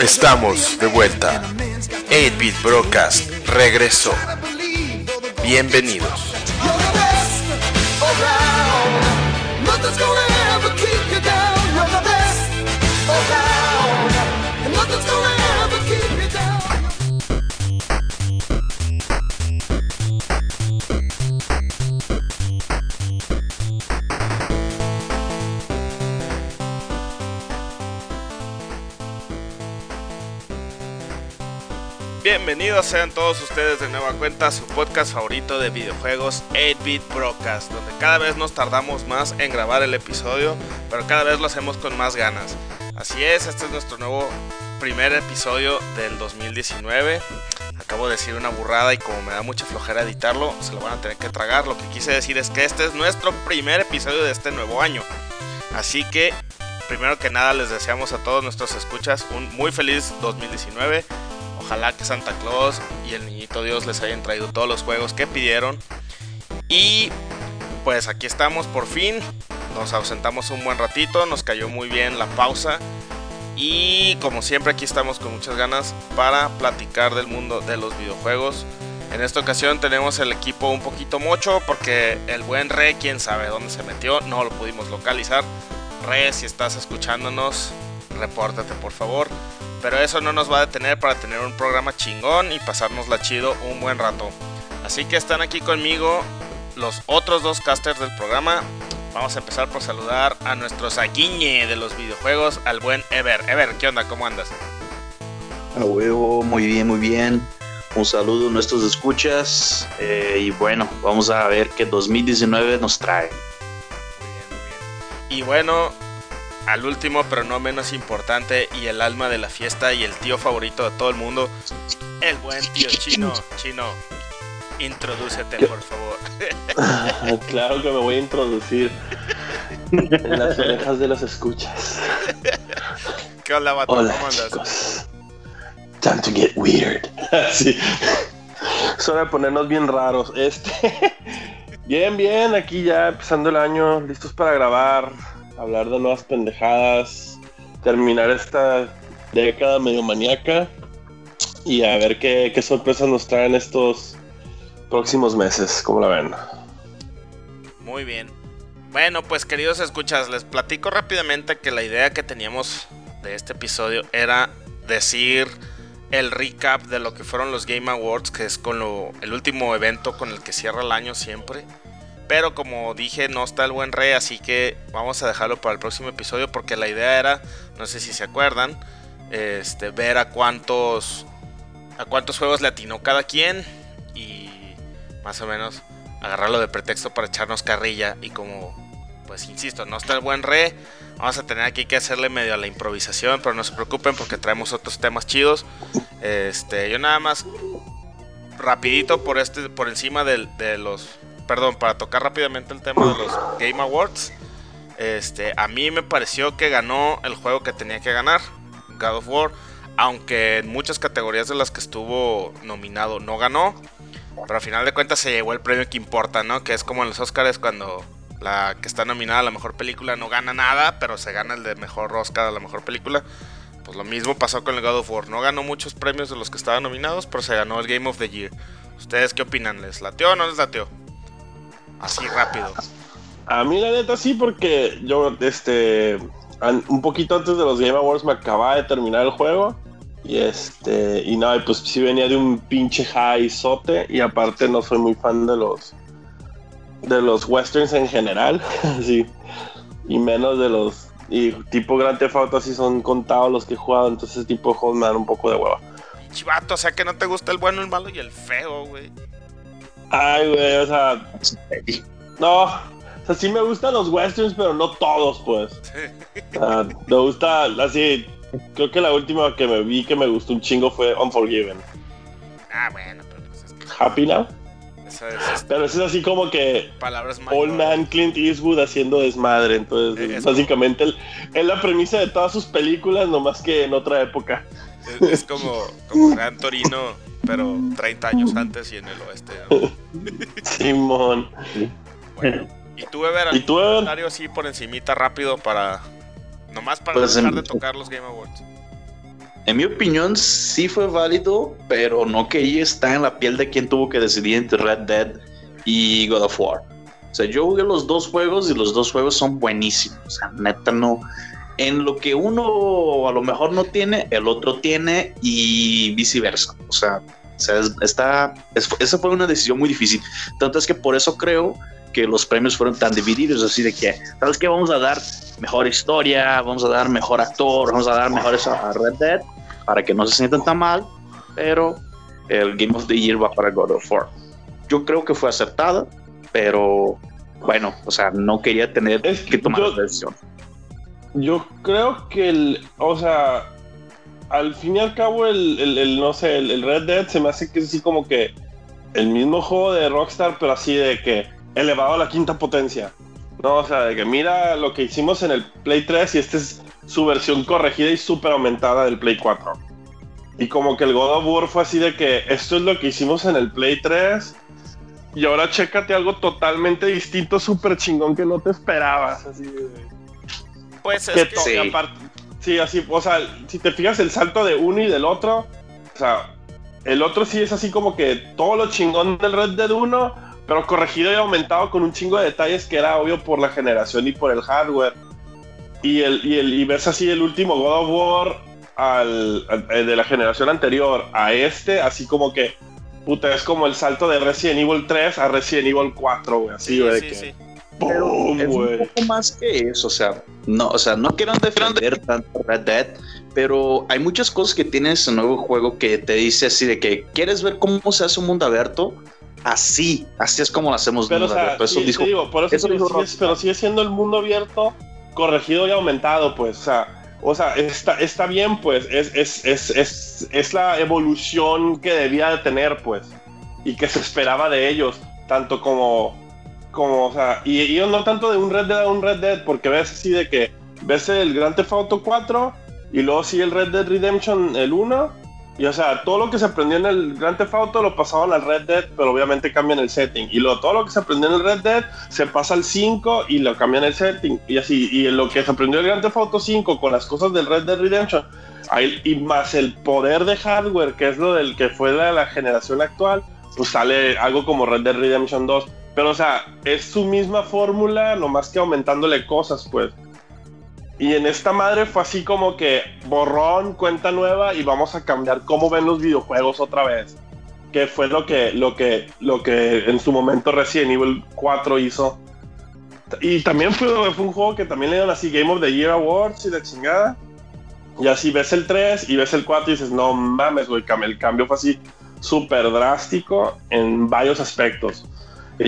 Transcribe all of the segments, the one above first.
Estamos de vuelta. 8-Bit Broadcast regresó. Bienvenidos. Bienvenidos sean todos ustedes de nueva cuenta a su podcast favorito de videojuegos 8-Bit Broadcast, donde cada vez nos tardamos más en grabar el episodio, pero cada vez lo hacemos con más ganas. Así es, este es nuestro nuevo primer episodio del 2019. Acabo de decir una burrada y como me da mucha flojera editarlo, se lo van a tener que tragar. Lo que quise decir es que este es nuestro primer episodio de este nuevo año. Así que, primero que nada, les deseamos a todos nuestros escuchas un muy feliz 2019 Ojalá que Santa Claus y el Niñito Dios les hayan traído todos los juegos que pidieron. Y pues aquí estamos por fin. Nos ausentamos un buen ratito, nos cayó muy bien la pausa. Y como siempre aquí estamos con muchas ganas para platicar del mundo de los videojuegos. En esta ocasión tenemos el equipo un poquito mocho porque el buen Re, quién sabe dónde se metió, no lo pudimos localizar. Re, si estás escuchándonos, repórtate por favor. Pero eso no nos va a detener para tener un programa chingón y pasárnosla chido un buen rato. Así que están aquí conmigo los otros dos casters del programa. Vamos a empezar por saludar a nuestro saguiñe de los videojuegos, al buen Ever. Ever, ¿qué onda? ¿Cómo andas? A huevo, muy bien, muy bien. Un saludo a nuestros escuchas. Eh, y bueno, vamos a ver qué 2019 nos trae. Muy bien, muy bien. Y bueno, al último, pero no menos importante, y el alma de la fiesta y el tío favorito de todo el mundo, el buen tío chino. Chino, introdúcete, por favor. claro que me voy a introducir en las orejas de los escuchas. ¿Qué onda, vato? Hola, ¿Cómo andas? chicos. Time to get weird. sí. De ponernos bien raros. Este. Bien, bien, aquí ya empezando el año, listos para grabar, hablar de nuevas pendejadas, terminar esta década medio maníaca y a ver qué, qué sorpresas nos traen estos próximos meses, como la ven. Muy bien. Bueno, pues queridos escuchas, les platico rápidamente que la idea que teníamos de este episodio era decir el recap de lo que fueron los Game Awards, que es con lo, el último evento con el que cierra el año siempre. Pero como dije, no está el buen rey, así que vamos a dejarlo para el próximo episodio porque la idea era, no sé si se acuerdan, este, ver a cuántos a cuántos juegos le atinó cada quien y más o menos agarrarlo de pretexto para echarnos carrilla y como pues insisto, no está el buen re, vamos a tener aquí que hacerle medio a la improvisación, pero no se preocupen porque traemos otros temas chidos. Este, yo nada más rapidito por este por encima de, los perdón, para tocar rápidamente el tema de los Game Awards. Este, a mí me pareció que ganó el juego que tenía que ganar, God of War, aunque en muchas categorías de las que estuvo nominado no ganó, pero al final de cuentas se llevó el premio que importa, ¿no? Que es como en los Oscars cuando la que está nominada a la mejor película no gana nada, pero se gana el de mejor Oscar a la mejor película. Pues lo mismo pasó con el God of War. No ganó muchos premios de los que estaban nominados, pero se ganó el Game of the Year. ¿Ustedes qué opinan? ¿Les lateó o no les lateó? Así rápido. A mí la neta sí, porque yo, este, un poquito antes de los Game Awards me acababa de terminar el juego. Y este, y nada, pues sí venía de un pinche high sote. Y aparte no soy muy fan de los, de los westerns en general. sí. Y menos de los, y tipo Grand Theft Auto así son contados los que he jugado. Entonces tipo de juegos me dan un poco de hueva. Chivato, o sea que no te gusta el bueno, el malo y el feo, güey. Ay, güey, o sea, no. O sea, sí me gustan los westerns, pero no todos, pues. Ah, me gusta, así, creo que la última que me vi que me gustó un chingo fue Unforgiven. Ah, bueno, pero pues es que Happy Now. eso es, Pero eso es así como que palabras Old. Man Clint Eastwood haciendo desmadre. Entonces, Eh, es básicamente el- es la premisa de todas sus películas, nomás que en otra época. Es, es como, como Gran Torino, pero 30 años antes y en el oeste. ¿no? Simón. Bueno, y tú, Ever, ¿Y tú, comentario así por encimita rápido para. Nomás para Pues, dejar de tocar los Game Awards. en mi opinión sí fue válido, pero no quería estar en la piel de quien tuvo que decidir entre Red Dead y God of War. O sea, yo jugué los dos juegos y los dos juegos son buenísimos. O sea, neta no. En lo que uno a lo mejor no tiene, el otro tiene y viceversa. O sea, está, esa fue una decisión muy difícil. Tanto es que por eso creo que los premios fueron tan divididos, así de que, ¿sabes qué? Vamos a dar mejor historia, vamos a dar mejor actor, vamos a dar mejores a Red Dead para que no se sientan tan mal, pero el Game of the Year va para God of War. Yo creo que fue acertada, pero bueno, o sea, no quería tener que tomar la decisión. Yo creo que el, o sea, al fin y al cabo el, no sé, el, Red Dead se me hace que es así como que el mismo juego de Rockstar, pero así de que elevado a la quinta potencia. No, o sea, de que mira lo que hicimos en el Play 3 y esta es su versión corregida y súper aumentada del Play 4. Y como que el God of War fue así de que esto es lo que hicimos en el Play 3 y ahora chécate algo totalmente distinto, súper chingón que no te esperabas. Así de... Pues es que, sí. sí, así, o sea, si te fijas el salto de uno y del otro, o sea, el otro sí es así como que todo lo chingón del Red Dead 1, pero corregido y aumentado con un chingo de detalles que era obvio por la generación y por el hardware. Y, el, y, el, y ves así el último God of War al, de la generación anterior a este, así como que Puta, es como el salto de Resident Evil 3 a Resident Evil 4, güey. Así, güey. Sí, sí, ¡Boom, es un poco más que eso, o sea, no, o sea, no quiero defender tanto Red Dead, pero hay muchas cosas que tiene ese nuevo juego que te dice así de que quieres ver cómo se hace un mundo abierto, así, así es como lo hacemos pero, mundo o sea, abierto. Eso dijo, digo, por eso, digo, pero sigue siendo el mundo abierto corregido y aumentado, pues, o sea, o sea, está, está bien, pues, es, es, es, es, es la evolución que debía de tener, pues, y que se esperaba de ellos, tanto como, como, o sea, y, yo no tanto de un Red Dead a un Red Dead, porque ves así de que ves el Grand Theft Auto 4 y luego sí el Red Dead Redemption el 1 y o sea, todo lo que se aprendió en el Grand Theft Auto lo pasaban al Red Dead, pero obviamente cambian el setting. Y luego todo lo que se aprendió en el Red Dead se pasa al 5 y lo cambian el setting. Y así, y lo que se aprendió en el Grand Theft Auto 5 con las cosas del Red Dead Redemption, y más el poder de hardware, que es lo del que fue de la generación actual, pues sale algo como Red Dead Redemption 2. Pero o sea, es su misma fórmula, nomás que aumentándole cosas, pues. Y en esta madre fue así como que borrón, cuenta nueva y vamos a cambiar cómo ven los videojuegos otra vez. Que fue lo que, lo que, lo que en su momento Resident Evil 4 hizo. Y también fue, fue un juego que también le dieron así Game of the Year Awards y la chingada. Y así ves el 3 y ves el 4 y dices, no mames, güey, el cambio fue así súper drástico en varios aspectos.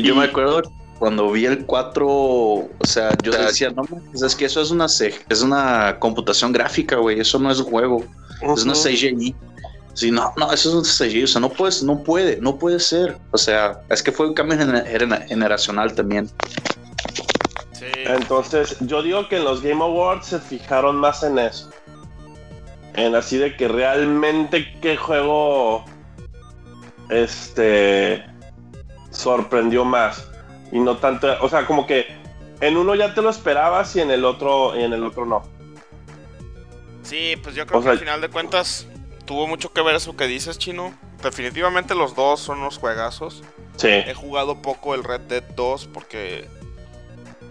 Yo me acuerdo cuando vi el 4, o sea, yo decía, no, pues es que eso es una, es una computación gráfica, güey, eso no es un juego, es una CGI. Sí, no, no, eso es un CGI, o sea, no puedes, no puede, no puede ser. O sea, es que fue un cambio generacional también. Sí. Entonces, yo digo que en los Game Awards se fijaron más en eso. En así de que realmente qué juego este sorprendió más y no tanto, o sea, como que en uno ya te lo esperabas y en el otro y en el otro no. Sí, pues yo creo que al final de cuentas tuvo mucho que ver eso que dices, Chino. Definitivamente los dos son unos juegazos. Sí. He jugado poco el Red Dead 2 porque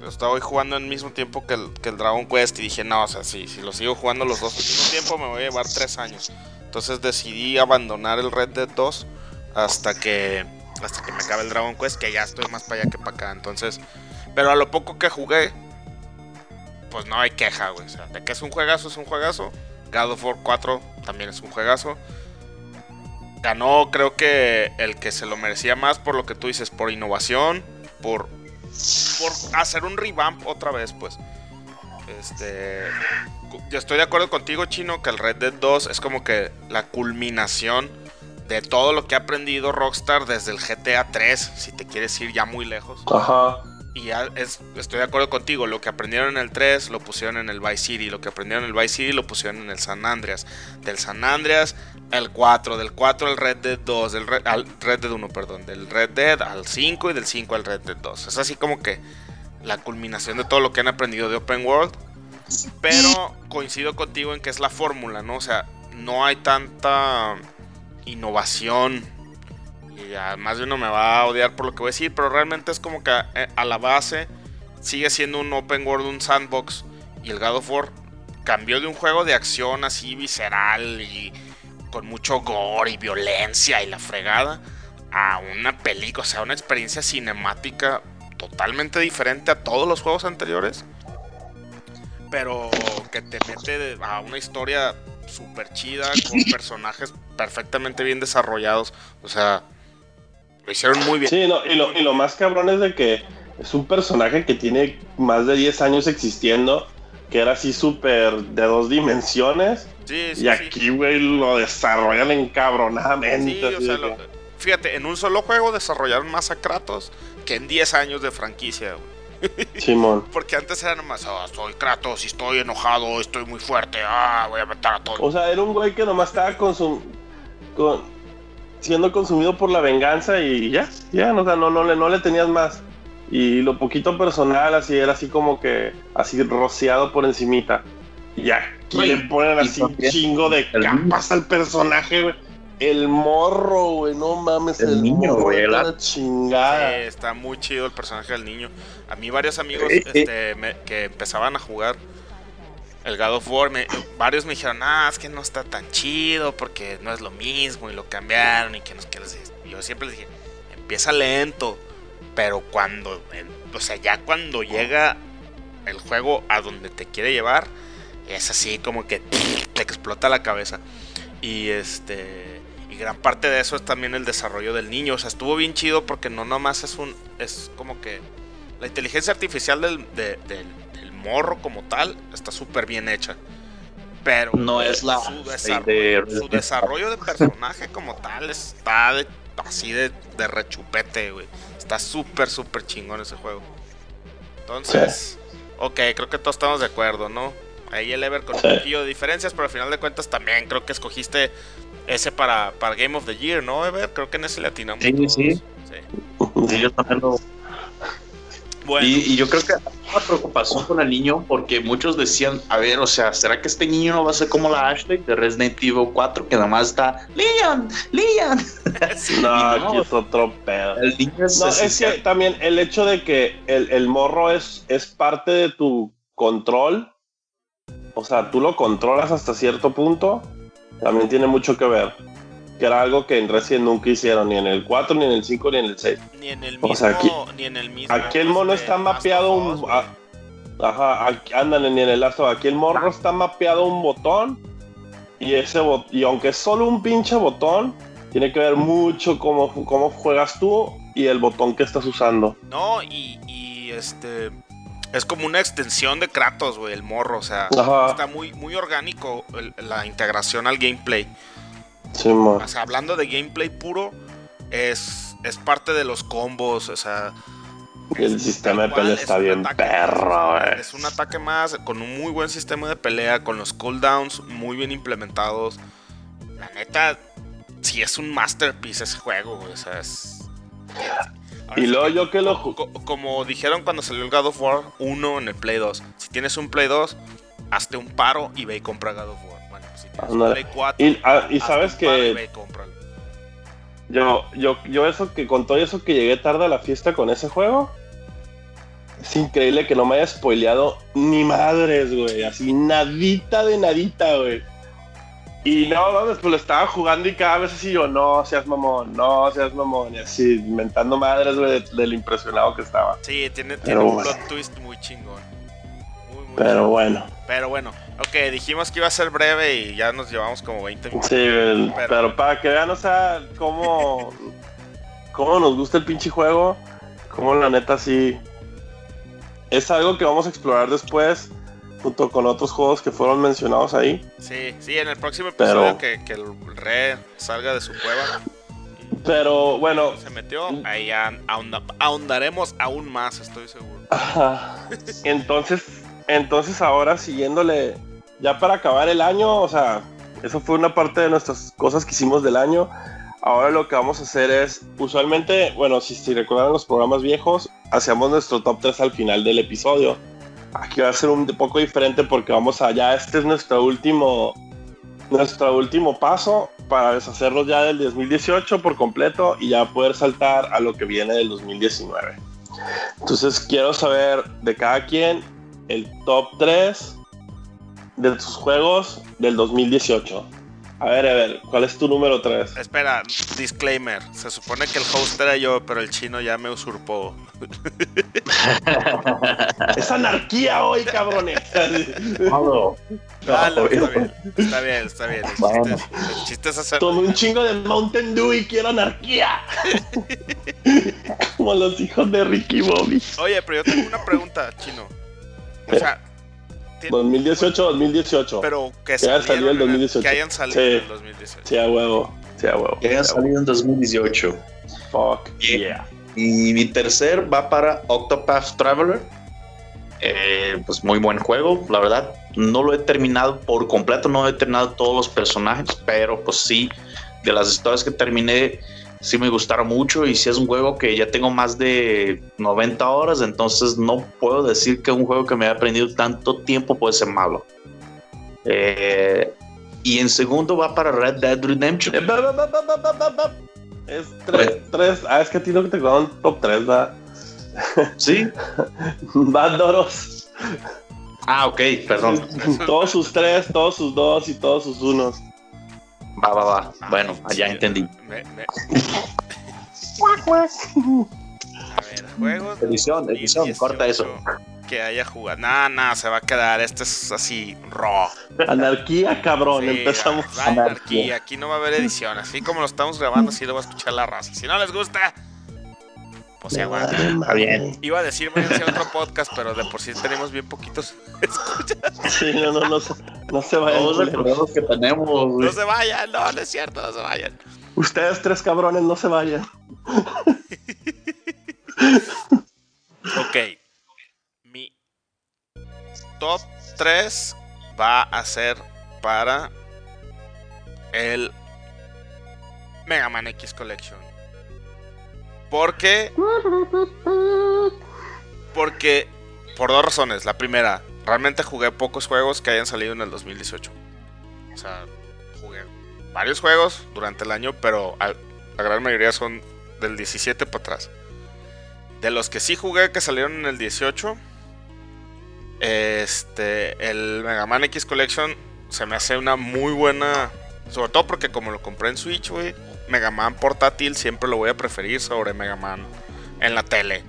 estaba jugando al mismo tiempo que el, que el Dragon Quest y dije, no, o sea, sí, si lo sigo jugando los dos al mismo tiempo me voy a llevar tres años. Entonces decidí abandonar el Red Dead 2 hasta que hasta que me acabe el Dragon Quest, que ya estoy más para allá que para acá. Entonces, pero a lo poco que jugué, pues no hay queja, güey. O sea, de que es un juegazo, es un juegazo. God of War 4 también es un juegazo. Ganó, creo que el que se lo merecía más por lo que tú dices, por innovación, por, por hacer un revamp otra vez, pues. Este. Yo estoy de acuerdo contigo, Chino, que el Red Dead 2 es como que la culminación de todo lo que ha aprendido Rockstar desde el GTA 3, si te quieres ir ya muy lejos. Ajá. Y ya estoy de acuerdo contigo, lo que aprendieron en el 3 lo pusieron en el Vice City, lo que aprendieron en el Vice City lo pusieron en el San Andreas, del San Andreas el 4, del 4 al Red Dead 2, del Red, al Red Dead 1, perdón, del Red Dead al 5 y del 5 al Red Dead 2. Es así como que la culminación de todo lo que han aprendido de Open World. Pero coincido contigo en que es la fórmula, ¿no? O sea, no hay tanta innovación. Y además de uno me va a odiar por lo que voy a decir, pero realmente es como que a, a la base sigue siendo un open world, un sandbox. Y el God of War cambió de un juego de acción así visceral y con mucho gore y violencia y la fregada a una película, o sea, una experiencia cinemática totalmente diferente a todos los juegos anteriores. Pero que te mete a una historia súper chida con personajes perfectamente bien desarrollados. O sea, lo hicieron muy bien. Sí, no, y, lo, y lo más cabrón es de que es un personaje que tiene más de 10 años existiendo, que era así súper de dos dimensiones. Sí, sí, y aquí, güey, lo desarrollan encabronadamente. Sí, o sea, lo- fíjate, en un solo juego desarrollaron más a Kratos que en 10 años de franquicia, güey. Simón. Porque antes era nomás, ah, soy Kratos y estoy enojado, estoy muy fuerte, ah, voy a matar a todos. O sea, era un güey que nomás estaba consum con- siendo consumido por la venganza y ya, ya, no, o sea, no, no, le, no le tenías más. Y lo poquito personal, así era así como que, así rociado por encimita. Y aquí Oye, le ponen y así un chingo de capas al personaje, güey. El morro, güey, no mames, El el, niño, morro güey, está la- chingada. Sí, está muy chido el personaje del niño. A mí varios amigos Sí, sí. este, me- que empezaban a jugar el God of War, me- varios me dijeron, ah, es que no está tan chido porque no es lo mismo y lo cambiaron y que no es que les Yo siempre les dije, empieza lento, pero cuando, o sea, ya cuando llega el juego a donde te quiere llevar, es así como que te explota la cabeza. Y este. Gran parte de eso es también el desarrollo del niño. O sea, estuvo bien chido porque no nomás es un. Es como que. La inteligencia artificial del, de- del, del morro como tal está súper bien hecha. Pero No es la su, de- desarrollo, de- su desarrollo de personaje como tal está de- así de, de rechupete, güey. Está súper, súper chingón ese juego. Entonces, ok, creo que todos estamos de acuerdo, ¿no? Ahí el Ever con Sí. un poquillo de diferencias, pero al final de cuentas también creo que escogiste ese para, para Game of the Year, ¿no, Ever? Creo que en ese le atinamos Sí, todos. sí. Sí. Sí, yo también lo- Bueno, Y, y yo creo que hay una preocupación con el niño porque muchos decían, a ver, o sea, ¿será que este niño no va a ser como la Ashley de Resident Evil 4 que nada más está Leon, Leon? No, no. aquí es otro pedo. El niño es, No, es que también el hecho de que el, el morro es, es parte de tu control, o sea, tú lo controlas hasta cierto punto, también tiene mucho que ver. Que era algo que en Resident nunca hicieron, ni en el 4, ni en el 5, ni en el 6. ni en el o mismo, sea, aquí- ni en el mismo. Aquí el mono está mapeado un... Ajá, aquí, ándale, ni en el lazo. Aquí el morro está mapeado un botón. Y ese bot- y aunque es solo un pinche botón, tiene que ver mucho cómo, cómo juegas tú y el botón que estás usando. No, y, y, este. Es como una extensión de Kratos, güey, el morro. O sea, Ajá. está muy, muy orgánico el- la integración al gameplay. Simón. O sea, hablando de gameplay puro, es, es parte de los combos. O sea, El sistema de pelea es está bien ataque perro, güey. Es un ataque más, con un muy buen sistema de pelea, con los cooldowns muy bien implementados. La neta, sí es un masterpiece ese juego, güey. O sea, es. Ahora Y luego que- yo que lo ju- Co- como dijeron cuando salió el God of War 1 en el Play 2. Si tienes un Play 2, hazte un paro y ve y compra God of War. Bueno, si tienes un. Play 4, Y, ah, y sabes y ve que y yo, yo, yo eso que con todo eso que llegué tarde a la fiesta con ese juego, es increíble que no me haya spoileado ni madres, güey. Así nadita de nadita, güey. Y no, mames, pues lo estaba jugando y cada vez así yo, no seas mamón, no seas mamón. Y así, inventando madres, güey, de- del impresionado que estaba. Sí, tiene, tiene un bueno. plot twist muy chingón. Muy, muy Pero chingón. bueno, Pero bueno, ok, dijimos que iba a ser breve y ya nos llevamos como 20 minutos. sí, Pero- pero para que vean, o sea, cómo, cómo nos gusta el pinche juego, cómo la neta sí. Es algo que vamos a explorar después, junto con otros juegos que fueron mencionados ahí. Sí, sí, en el próximo episodio Pero- que, que el re salga de su cueva. Pero bueno, Se metió, ahí ahonda- ahondaremos aún más, estoy seguro. ajá. entonces, entonces ahora siguiéndole, ya para acabar el año, o sea, eso fue una parte de nuestras cosas que hicimos del año. Ahora lo que vamos a hacer es, usualmente, bueno, si, si recuerdan los programas viejos, hacíamos nuestro top 3 al final del episodio. Aquí va a ser un poco diferente porque vamos allá, este es nuestro último nuestro último paso para deshacerlos ya del 2018 por completo y ya poder saltar a lo que viene del 2019. Entonces quiero saber de cada quien el top 3 de sus juegos del 2018. A ver, a ver, ¿cuál es tu número 3? Espera, disclaimer. Se supone que el host era yo, pero el chino ya me usurpó. es anarquía hoy, cabrones. No, Dale, está bien, está bien, está bien. El Bueno. chiste, el chiste es hacer. Tomé un chingo de Mountain Dew y quiero anarquía. Como los hijos de Ricky Bobby. Oye, pero yo tengo una pregunta, chino. O sea, tiene- 2018, 2018. pero que, Que haya salieron salido el en el- 2018. que hayan salido Sí. en el 2018. Sí, a huevo. Sí, a huevo. que hayan salido en 2018. Fuck. Yeah. Yeah. Y mi tercer va para Octopath Traveler. Eh, pues muy buen juego, la verdad. No lo he terminado por completo, no he terminado todos los personajes, pero pues sí, de las historias que terminé, sí me gustaron mucho y sí es un juego que ya tengo más de 90 horas, entonces no puedo decir que un juego que me haya aprendido tanto tiempo puede ser malo. Eh, y en segundo va para Red Dead Redemption. Es 3, 3. Ah, es que a ti no te quedaron top 3, va. Sí. Va Doros. Ah, ok, perdón. Todos sus 3, todos sus 2 y todos sus 1. Va, va, va. Bueno, Sí, ya entendí. me- me- A ver, juegos. Edición, edición, 2018 corta eso. Que haya jugado. Nah, nah, se va a quedar. Este es así, raw. Anarquía, cabrón. Sí, Empezamos. anarquía. Aquí no va a haber edición. Así como lo estamos grabando, así lo va a escuchar la raza. Si no les gusta, se aguanta. Está bien. Iba a decir váyanse a otro podcast, pero de por sí tenemos bien poquitos escuchas. Sí, no, no, no, se- no se vayan. Todos los que tenemos, güey. No se vayan, no, no es cierto, no se vayan. Ustedes tres cabrones no se vayan. Ok. Mi top 3 va a ser para el Mega Man X Collection. Porque. Porque. Por dos razones. La primera, realmente jugué pocos juegos que hayan salido en el 2018. O sea, jugué varios juegos durante el año, pero la gran mayoría son del 17 para atrás. De los que sí jugué que salieron en el 18, este, el Mega Man X Collection se me hace una muy buena. Sobre todo porque como lo compré en Switch, güey, Mega Man portátil siempre lo voy a preferir sobre Mega Man en la tele.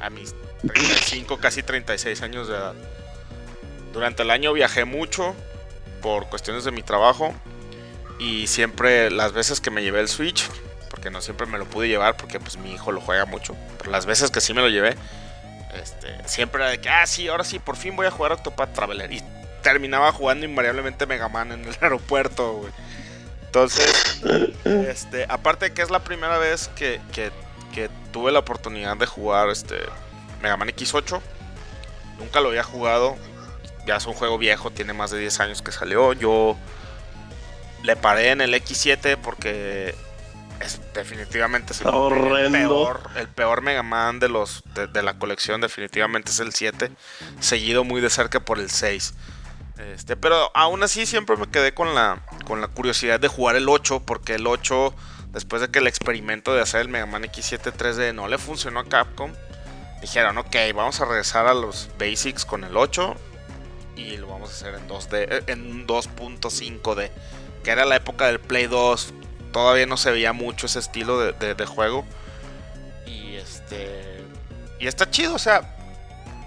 A mis 35, casi 36 años de edad. Durante el año viajé mucho por cuestiones de mi trabajo. Y siempre las veces que me llevé el Switch, porque no siempre me lo pude llevar porque pues mi hijo lo juega mucho, pero las veces que sí me lo llevé, este, siempre era de que, ah, sí, ahora sí, por fin voy a jugar Octopath Traveler. Y terminaba jugando invariablemente Mega Man en el aeropuerto, güey. Entonces, este, aparte de que es la primera vez que, que- que tuve la oportunidad de jugar este Mega Man X8, nunca lo había jugado. Ya es un juego viejo, tiene más de 10 años que salió. Yo le paré en el X7 porque es definitivamente es el peor, el peor Mega Man de los de, de la colección definitivamente es el 7, seguido muy de cerca por el 6. Este, pero aún así siempre me quedé con la con la curiosidad de jugar el 8 porque el 8 después de que el experimento de hacer el Mega Man X7 3D no le funcionó a Capcom, dijeron, ok, vamos a regresar a los basics con el 8 y lo vamos a hacer en 2D, eh, en 2.5D, que era la época del Play 2, todavía no se veía mucho ese estilo de, de- de juego. Y este. Y está chido, o sea.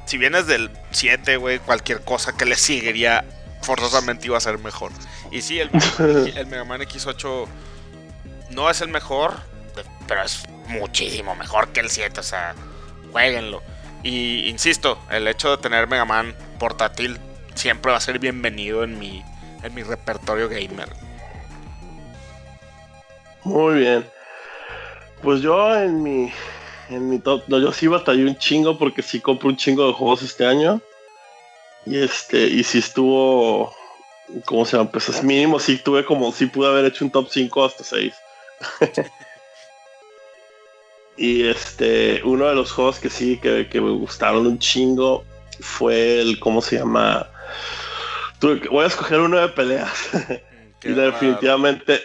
Si vienes del 7, güey, cualquier cosa que le seguiría forzosamente iba a ser mejor. Y sí, el, el Mega Man X8 no es el mejor, pero es muchísimo mejor que el 7, o sea, jueguenlo. Y insisto, el hecho de tener Mega Man portátil siempre va a ser bienvenido en mi, en mi repertorio gamer. Muy bien. Pues yo en mi en mi top, no, yo sí batallé un chingo porque sí compré un chingo de juegos este año. Y este, y sí estuvo, ¿cómo se llama? Pues es mínimo, sí tuve como, sí pude haber hecho un top 5 hasta 6. y este, uno de los juegos que sí, que, que me gustaron un chingo fue el, ¿cómo se llama? Voy a escoger uno de peleas. Qué y definitivamente,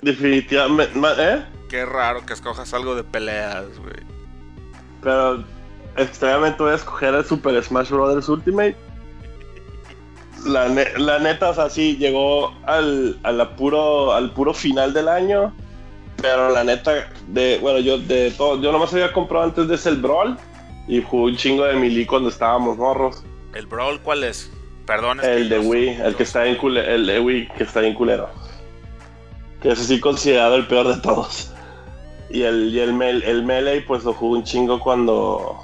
definitivamente, ¿eh? Qué raro que escojas algo de peleas, güey. Pero extrañamente voy a escoger el Super Smash Bros. Ultimate. La, ne- la neta, o sea, sí, llegó al, a la puro, al puro final del año. Pero la neta, de, bueno, yo de todo, yo nomás había comprado antes de ese el Brawl. Y jugué un chingo de Melee cuando estábamos morros. ¿El Brawl cuál es? Perdón, es El de Wii, el que está en cule- el de Wii, que está en culero. Que es así considerado el peor de todos. Y el, y el, mel- el Melee, pues lo jugué un chingo cuando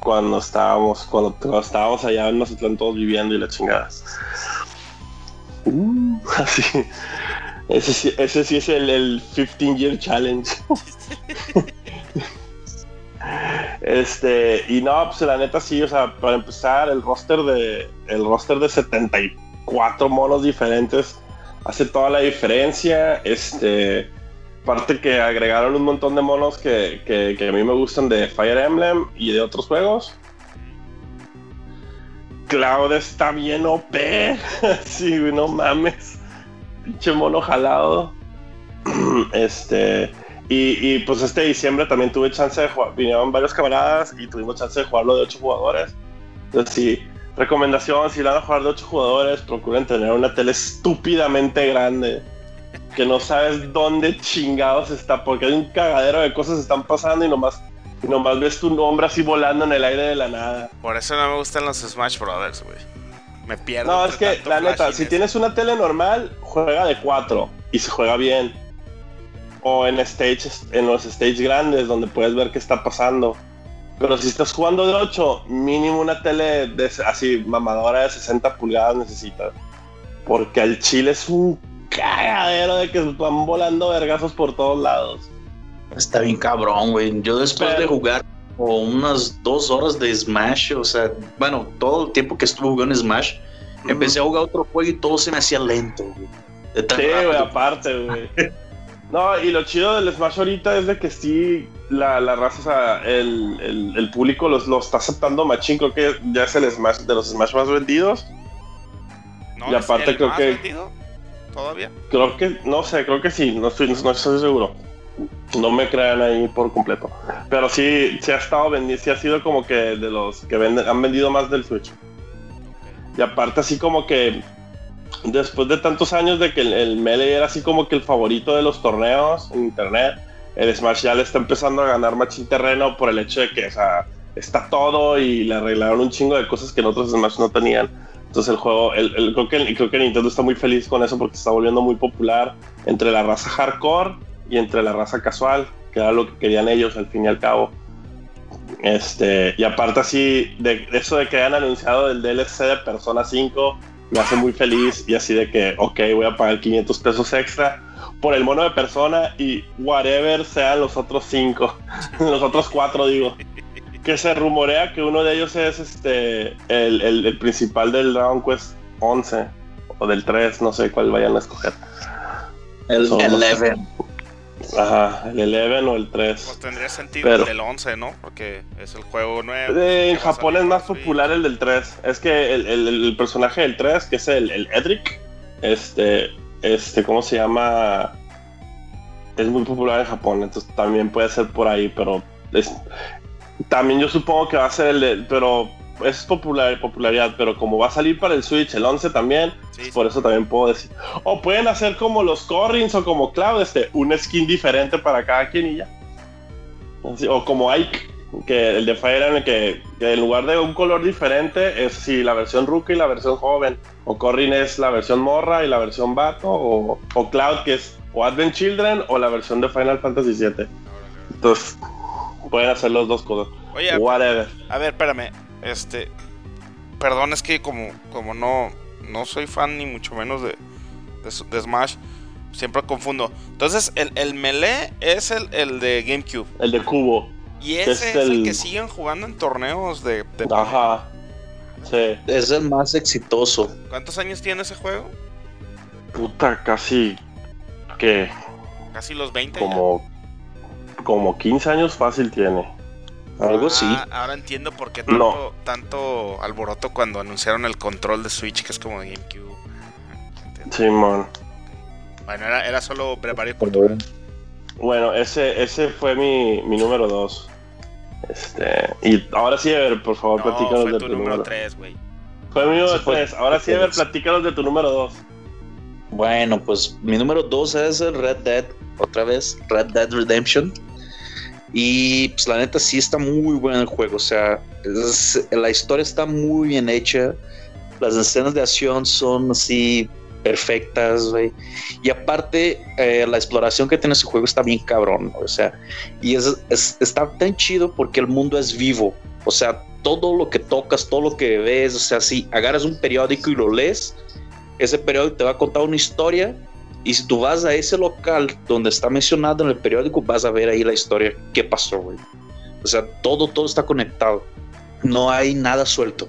cuando estábamos, cuando, cuando estábamos allá en Mazatlán todos viviendo y la chingada. Uh, así. Ese, sí- ese sí es el, el 15 Year Challenge. Este, y no, pues la neta sí, o sea, para empezar, el roster de el roster de 74 monos diferentes hace toda la diferencia. Este, aparte que agregaron un montón de monos que, que- a mí me gustan de Fire Emblem y de otros juegos. Cloud está bien OP. sí, no mames. Pinche mono jalado. Este. Y, y, pues este diciembre también tuve chance de jugar, vinieron varios camaradas y tuvimos chance de jugarlo de 8 jugadores. Entonces sí, recomendación, si van a jugar de 8 jugadores, procuren tener una tele estúpidamente grande. Que no sabes dónde chingados está, porque hay un cagadero de cosas que están pasando y nomás, y nomás ves tu nombre así volando en el aire de la nada. Por eso no me gustan los Smash Brothers, güey. Me pierdo. No, es que la neta, si tienes una tele normal, juega de 4 y se juega bien. O en stages, en los stages grandes donde puedes ver qué está pasando. Pero si estás jugando de 8, mínimo una tele de, así mamadora de 60 pulgadas necesitas. Porque al chile es un cagadero de que van volando vergazos por todos lados. Está bien cabrón, güey. Yo después Pero- de jugar como unas dos horas de Smash, o sea, bueno, todo el tiempo que estuve jugando Smash, empecé a jugar otro juego y todo se me hacía lento, güey. Sí, güey, aparte, güey. No, y lo chido del Smash ahorita es de que sí, la, la raza, o sea, el, el, el público los, lo está aceptando machín. Creo que ya es el Smash de los Smash más vendidos. ¿No y es aparte el creo más que- vendido? ¿Todavía? Creo que, no sé, creo que sí, no estoy, no estoy seguro. No me crean ahí por completo. Pero sí, sí ha estado vendiendo, sí ha sido como que de los que venden, han vendido más del Switch. Y aparte así como que después de tantos años de que el, el Melee era así como que el favorito de los torneos en internet, el Smash ya le está empezando a ganar machín terreno por el hecho de que, o sea, está todo y le arreglaron un chingo de cosas que en otros Smash no tenían. Entonces el juego, el, creo, que, creo que Nintendo está muy feliz con eso porque se está volviendo muy popular entre la raza hardcore y entre la raza casual, que era lo que querían ellos al fin y al cabo. Este, y aparte así, de eso de que hayan anunciado el DLC de Persona 5, me hace muy feliz y así de que, ok, voy a pagar 500 pesos extra por el mono de Persona y whatever sean los otros 5, los otros 4 digo. Que se rumorea que uno de ellos es este el, el- el principal del Dragon Quest 11 o del 3, no sé cuál vayan a escoger. El Son- Eleven. Ajá, el 11 o el Pues 3. tendría sentido Pero- el del 11, ¿no? Porque es el juego nuevo. Eh, en Japón es más popular el del 3. Es que el, el- el personaje del 3, que es el, el Edric, este, este, ¿cómo se llama? Es muy popular en Japón, entonces también puede ser por ahí, pero es- también yo supongo que va a ser el de, pero es popular, popularidad, pero como va a salir para el Switch el 11 también, Sí, sí. por eso también puedo decir. O pueden hacer como los Corrins o como Cloud, este, un skin diferente para cada quien y ya. Así, o como Ike, que el de Fire Emblem, que, que en lugar de un color diferente, es si la versión rookie y la versión joven. O Corrin es la versión morra y la versión vato. O, o Cloud, que es o Advent Children o la versión de Final Fantasy VII. Entonces, pueden hacer los dos cosas. Oye, Whatever. a ver, espérame. Este. Perdón, es que como, como no, no soy fan ni mucho menos de, de, Smash, siempre confundo. Entonces, el, el Melee es el, el de GameCube. El de Cubo. Y Es ese es el... el- que siguen jugando en torneos de. de- Ajá. Sí. Es el más exitoso. ¿Cuántos años tiene ese juego? Puta, casi que Casi los 20. ya. Como, como 15 años fácil tiene. Algo así. Ah, ahora entiendo por qué tanto, No. tanto alboroto cuando anunciaron el control de Switch, que es como de GameCube. Entiendo. Simón. Bueno, era, era solo Por cultural. Bueno, ese, ese fue mi, mi número 2. Este, y ahora sí, Ever, por favor, No, platícanos fue de tu tu número número 3, güey. Fue mi número Sí, fue- 3. Ahora sí, Ever, platícanos de tu número 2. Bueno, pues mi número 2 es el Red Dead, otra vez, Red Dead Redemption. Y pues la neta sí está muy bueno el juego, o sea, es- la historia está muy bien hecha, las escenas de acción son así perfectas, güey. Y aparte, eh, la exploración que tiene ese juego está bien cabrón, o sea, y es, es- está tan chido porque el mundo es vivo, o sea, todo lo que tocas, todo lo que ves, o sea, si agarras un periódico y lo lees, ese periódico te va a contar una historia y si tú vas a ese local donde está mencionado en el periódico, vas a ver ahí la historia, qué pasó, güey. O sea, todo, todo está conectado. No hay nada suelto.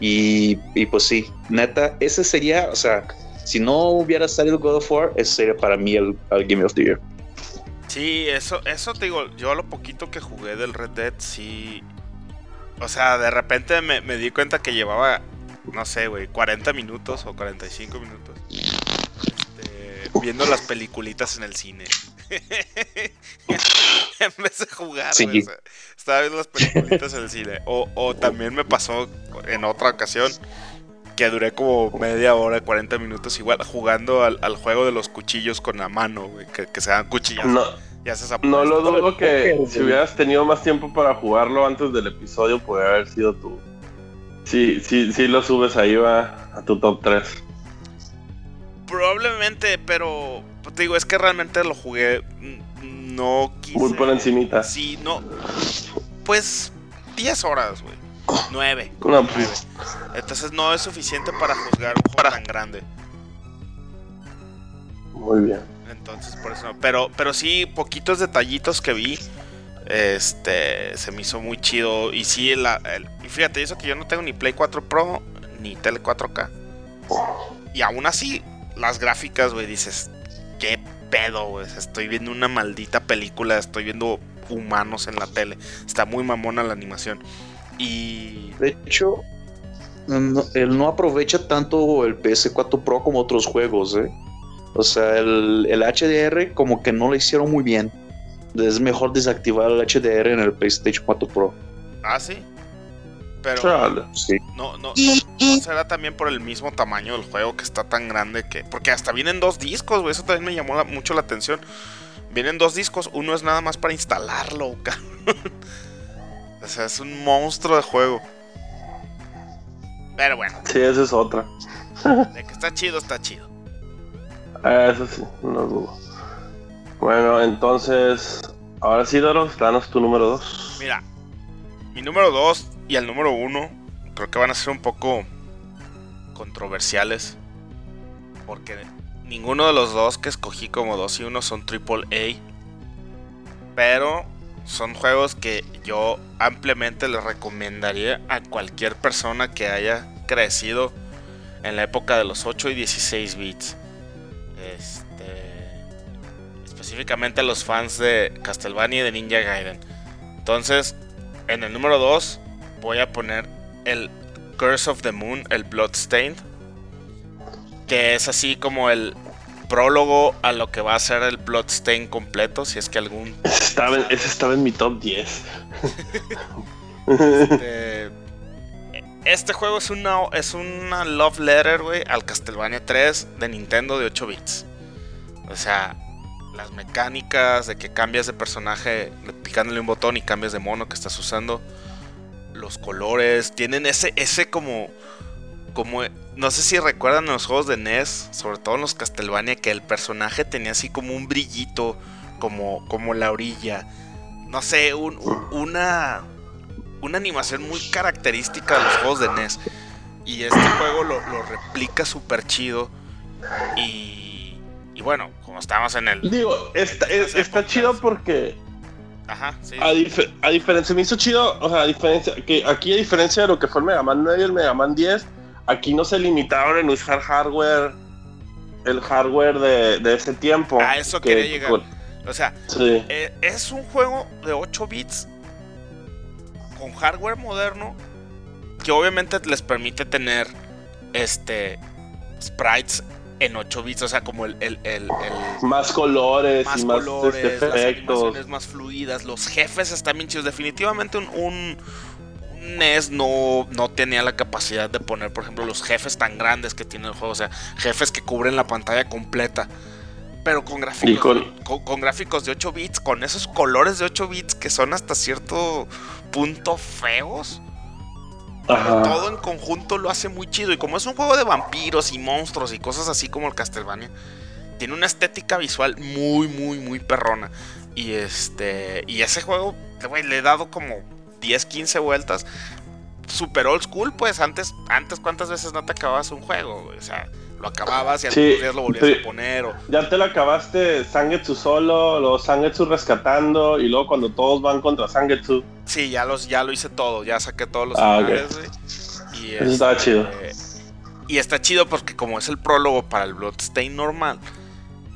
Y, y pues sí, neta, ese sería, o sea, si no hubiera salido God of War, ese sería para mí el, el Game of the Year. Sí, eso, eso te digo, yo a lo poquito que jugué del Red Dead, sí. O sea, de repente me, me di cuenta que llevaba, no sé, güey, 40 minutos o 45 minutos. Viendo las peliculitas en el cine. en vez de jugar, Sí. estaba viendo las peliculitas en el cine. O, o también me pasó en otra ocasión que duré como media hora, 40 minutos igual jugando al, al juego de los cuchillos con la mano, güey, que, que se dan cuchillas. No, no lo dudo que si hubieras tenido más tiempo para jugarlo antes del episodio, podría haber sido tú. Sí, sí, sí lo subes ahí, va a tu top 3. Probablemente, pero pues, te digo, es que realmente lo jugué. mm, No quise. Muy por encimita. Sí, no. Pues 10 horas, güey. 9. No, pues, Entonces no es suficiente para juzgar un juego tan grande. muy bien. Entonces, por eso no. Pero, pero sí, poquitos detallitos que vi. Este se me hizo muy chido. Y sí, la- el- y fíjate, eso que yo no tengo ni Play 4 Pro ni Tele 4K. Y aún así, las gráficas, güey, dices, qué pedo, güey. Estoy viendo una maldita película, estoy viendo humanos en la tele. Está muy mamona la animación. Y. De hecho, no- él no aprovecha tanto el PS4 Pro como otros juegos, ¿eh? O sea, el, el HDR como que no lo hicieron muy bien. Es mejor desactivar el HDR en el PlayStation 4 Pro. Ah, sí. Pero. Chale. Sí. No, no, no, será también por el mismo tamaño del juego que está tan grande que. Porque hasta vienen dos discos, güey. Eso también me llamó la- mucho la atención. Vienen dos discos, uno es nada más para instalarlo, cabrón. O sea, es un monstruo de juego. Pero bueno, Sí, esa es otra. de que está chido, está chido. Eso sí, no dudo. Bueno, entonces, ahora sí, Doros, danos tu número 2. Mira, mi número 2 y el número 1 creo que van a ser un poco controversiales. Porque ninguno de los dos que escogí como 2 y 1 son AAA. Pero son juegos que yo ampliamente les recomendaría a cualquier persona que haya crecido en la época de los 8 y 16 bits. Este, específicamente a los fans de Castlevania y de Ninja Gaiden. Entonces, en el número 2 voy a poner el Curse of the Moon, el Bloodstained, que es así como el prólogo a lo que va a ser el Bloodstained completo, si es que algún Ese estaba, en, ese estaba en mi top 10. Este, este juego es una, es una love letter, güey, al Castlevania 3 de Nintendo de 8 bits. O sea, las mecánicas de que cambias de personaje picándole un botón y cambias de mono que estás usando. Los colores, tienen ese, ese como, como, no sé si recuerdan en los juegos de NES, sobre todo en los Castlevania, que el personaje tenía así como un brillito, como, como la orilla. No sé, un- un- una, una animación muy característica de los juegos de NES. Y este juego lo, lo replica súper chido. Y, y bueno, como estamos en el... Digo, está, es- está chido porque Ajá, sí. a, dif- a diferencia, me hizo chido, o sea, a diferencia, que aquí a diferencia de lo que fue el Mega Man 9 y el Mega Man 10, aquí no se limitaron en usar hardware, el hardware de, de ese tiempo. A eso quería llegar. O sea, Sí, eh, es un juego de 8 bits con hardware moderno que obviamente les permite tener este sprites en 8 bits, o sea, como el... el, el, más colores más y más colores, este, las animaciones más fluidas, los jefes están bien chidos. Definitivamente un, un, un NES no, no tenía la capacidad de poner, por ejemplo, los jefes tan grandes que tiene el juego, o sea, jefes que cubren la pantalla completa. Pero con gráficos, con- con- con gráficos de 8 bits, con esos colores de 8 bits que son hasta cierto punto feos. Todo en conjunto lo hace muy chido. Y como es un juego de vampiros y monstruos y cosas así como el Castlevania, tiene una estética visual muy, muy, muy perrona. Y este. Y ese juego, güey, le he dado como 10, 15 vueltas. Super old school, pues antes, antes ¿cuántas veces no te acababas un juego? O sea, lo acababas y al Sí, otro días lo volvías sí. a poner. O, Ya te lo acabaste Sangetsu solo, luego Sangetsu rescatando y luego cuando todos van contra Sangetsu. sí, ya, los, ya lo hice todo. Ya saqué todos los Ah, finales. Y Eso estaba este, chido. Y está chido porque como es el prólogo para el Bloodstain normal,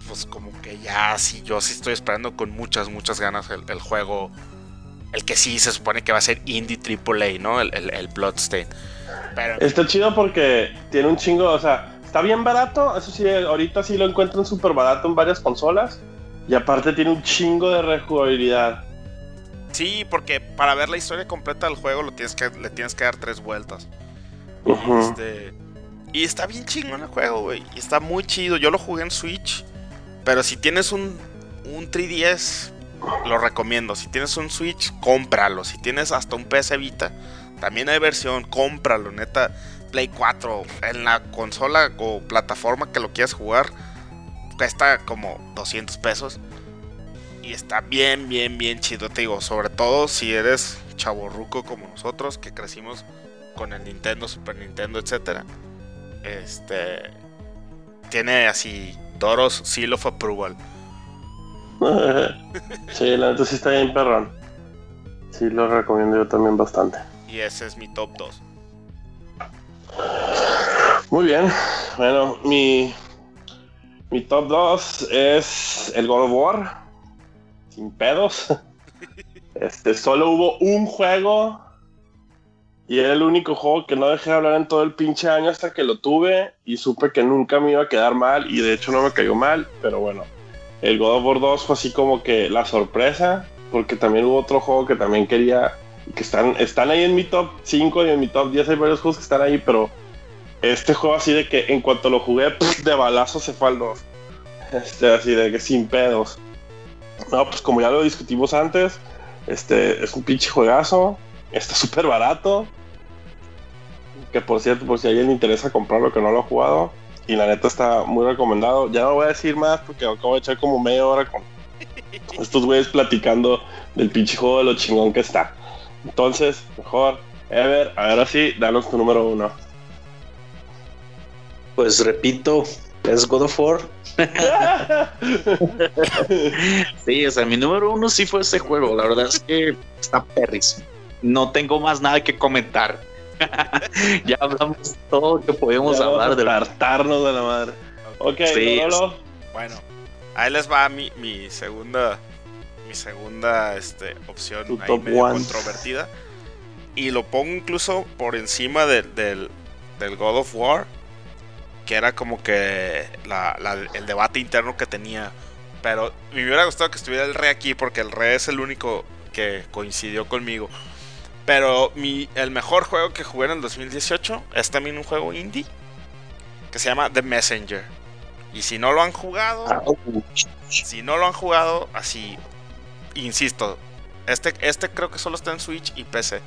pues como que ya sí, yo sí estoy esperando con muchas, muchas ganas el, el juego. El que sí se supone que va a ser Indie AAA, ¿no? El, el, el Bloodstain. Pero Está chido porque tiene un chingo, o sea, está bien barato, eso sí, ahorita sí lo encuentran súper barato en varias consolas. Y aparte tiene un chingo de rejugabilidad. sí, porque para ver la historia completa del juego lo tienes que, le tienes que dar tres vueltas. Este, y está bien chingón el juego, güey. Y está muy chido. Yo lo jugué en Switch. Pero si tienes un, un 3DS, lo recomiendo. Si tienes un Switch, cómpralo. Si tienes hasta un PS Vita, también hay versión, cómpralo. Neta, Play 4. En la consola o plataforma que lo quieras jugar, cuesta como 200 pesos. Y está bien, bien, bien chido. Te digo, sobre todo si eres chaborruco como nosotros, que crecimos con el Nintendo, Super Nintendo, etcétera. Este tiene así Doros Seal of Approval. sí, la neta sí está bien perrón. Sí, lo recomiendo yo también bastante. Y ese es mi top 2. Muy bien. Bueno, mi, mi top 2 es el God of War. Sin pedos. Este, solo hubo un juego. Y era el único juego que no dejé de hablar en todo el pinche año hasta que lo tuve. Y supe que nunca me iba a quedar mal. Y de hecho no me cayó mal. Pero bueno, el God of War 2 fue así como que la sorpresa. Porque también hubo otro juego que también quería. Que están, están ahí en mi top 5 y en mi top 10. Hay varios juegos que están ahí. Pero este juego así de que en cuanto lo jugué, ¡puf! de balazo se fue al 2. Este, así de que sin pedos. No, pues como ya lo discutimos antes, este es un pinche juegazo. Está súper barato. Que por cierto, por si a alguien le interesa comprarlo que no lo ha jugado. Y la neta está muy recomendado. Ya no voy a decir más porque acabo de echar como media hora con estos güeyes platicando del pinche juego de lo chingón que está. Entonces, mejor, Ever, ahora sí, danos tu número uno. Pues repito, es God of War. Sí, o sea, mi número uno sí fue ese juego. La verdad es que está perrísimo. No tengo más nada que comentar. ya hablamos todo lo que podemos Ya hablar a del hartarnos de la madre. Ok, Sí, Lolo. Bueno, ahí les va mi, mi segunda mi segunda este, opción ahí top medio controvertida. Y lo pongo incluso por encima del, God of War. Que era como que la- la- el debate interno que tenía. Pero me hubiera gustado que estuviera el rey aquí porque el rey es el único que coincidió conmigo. Pero mi, el mejor juego que jugué en el 2018 es también un juego indie que se llama The Messenger. Y si no lo han jugado, si no lo han jugado, así, insisto, este, este creo que solo está en Switch y PC.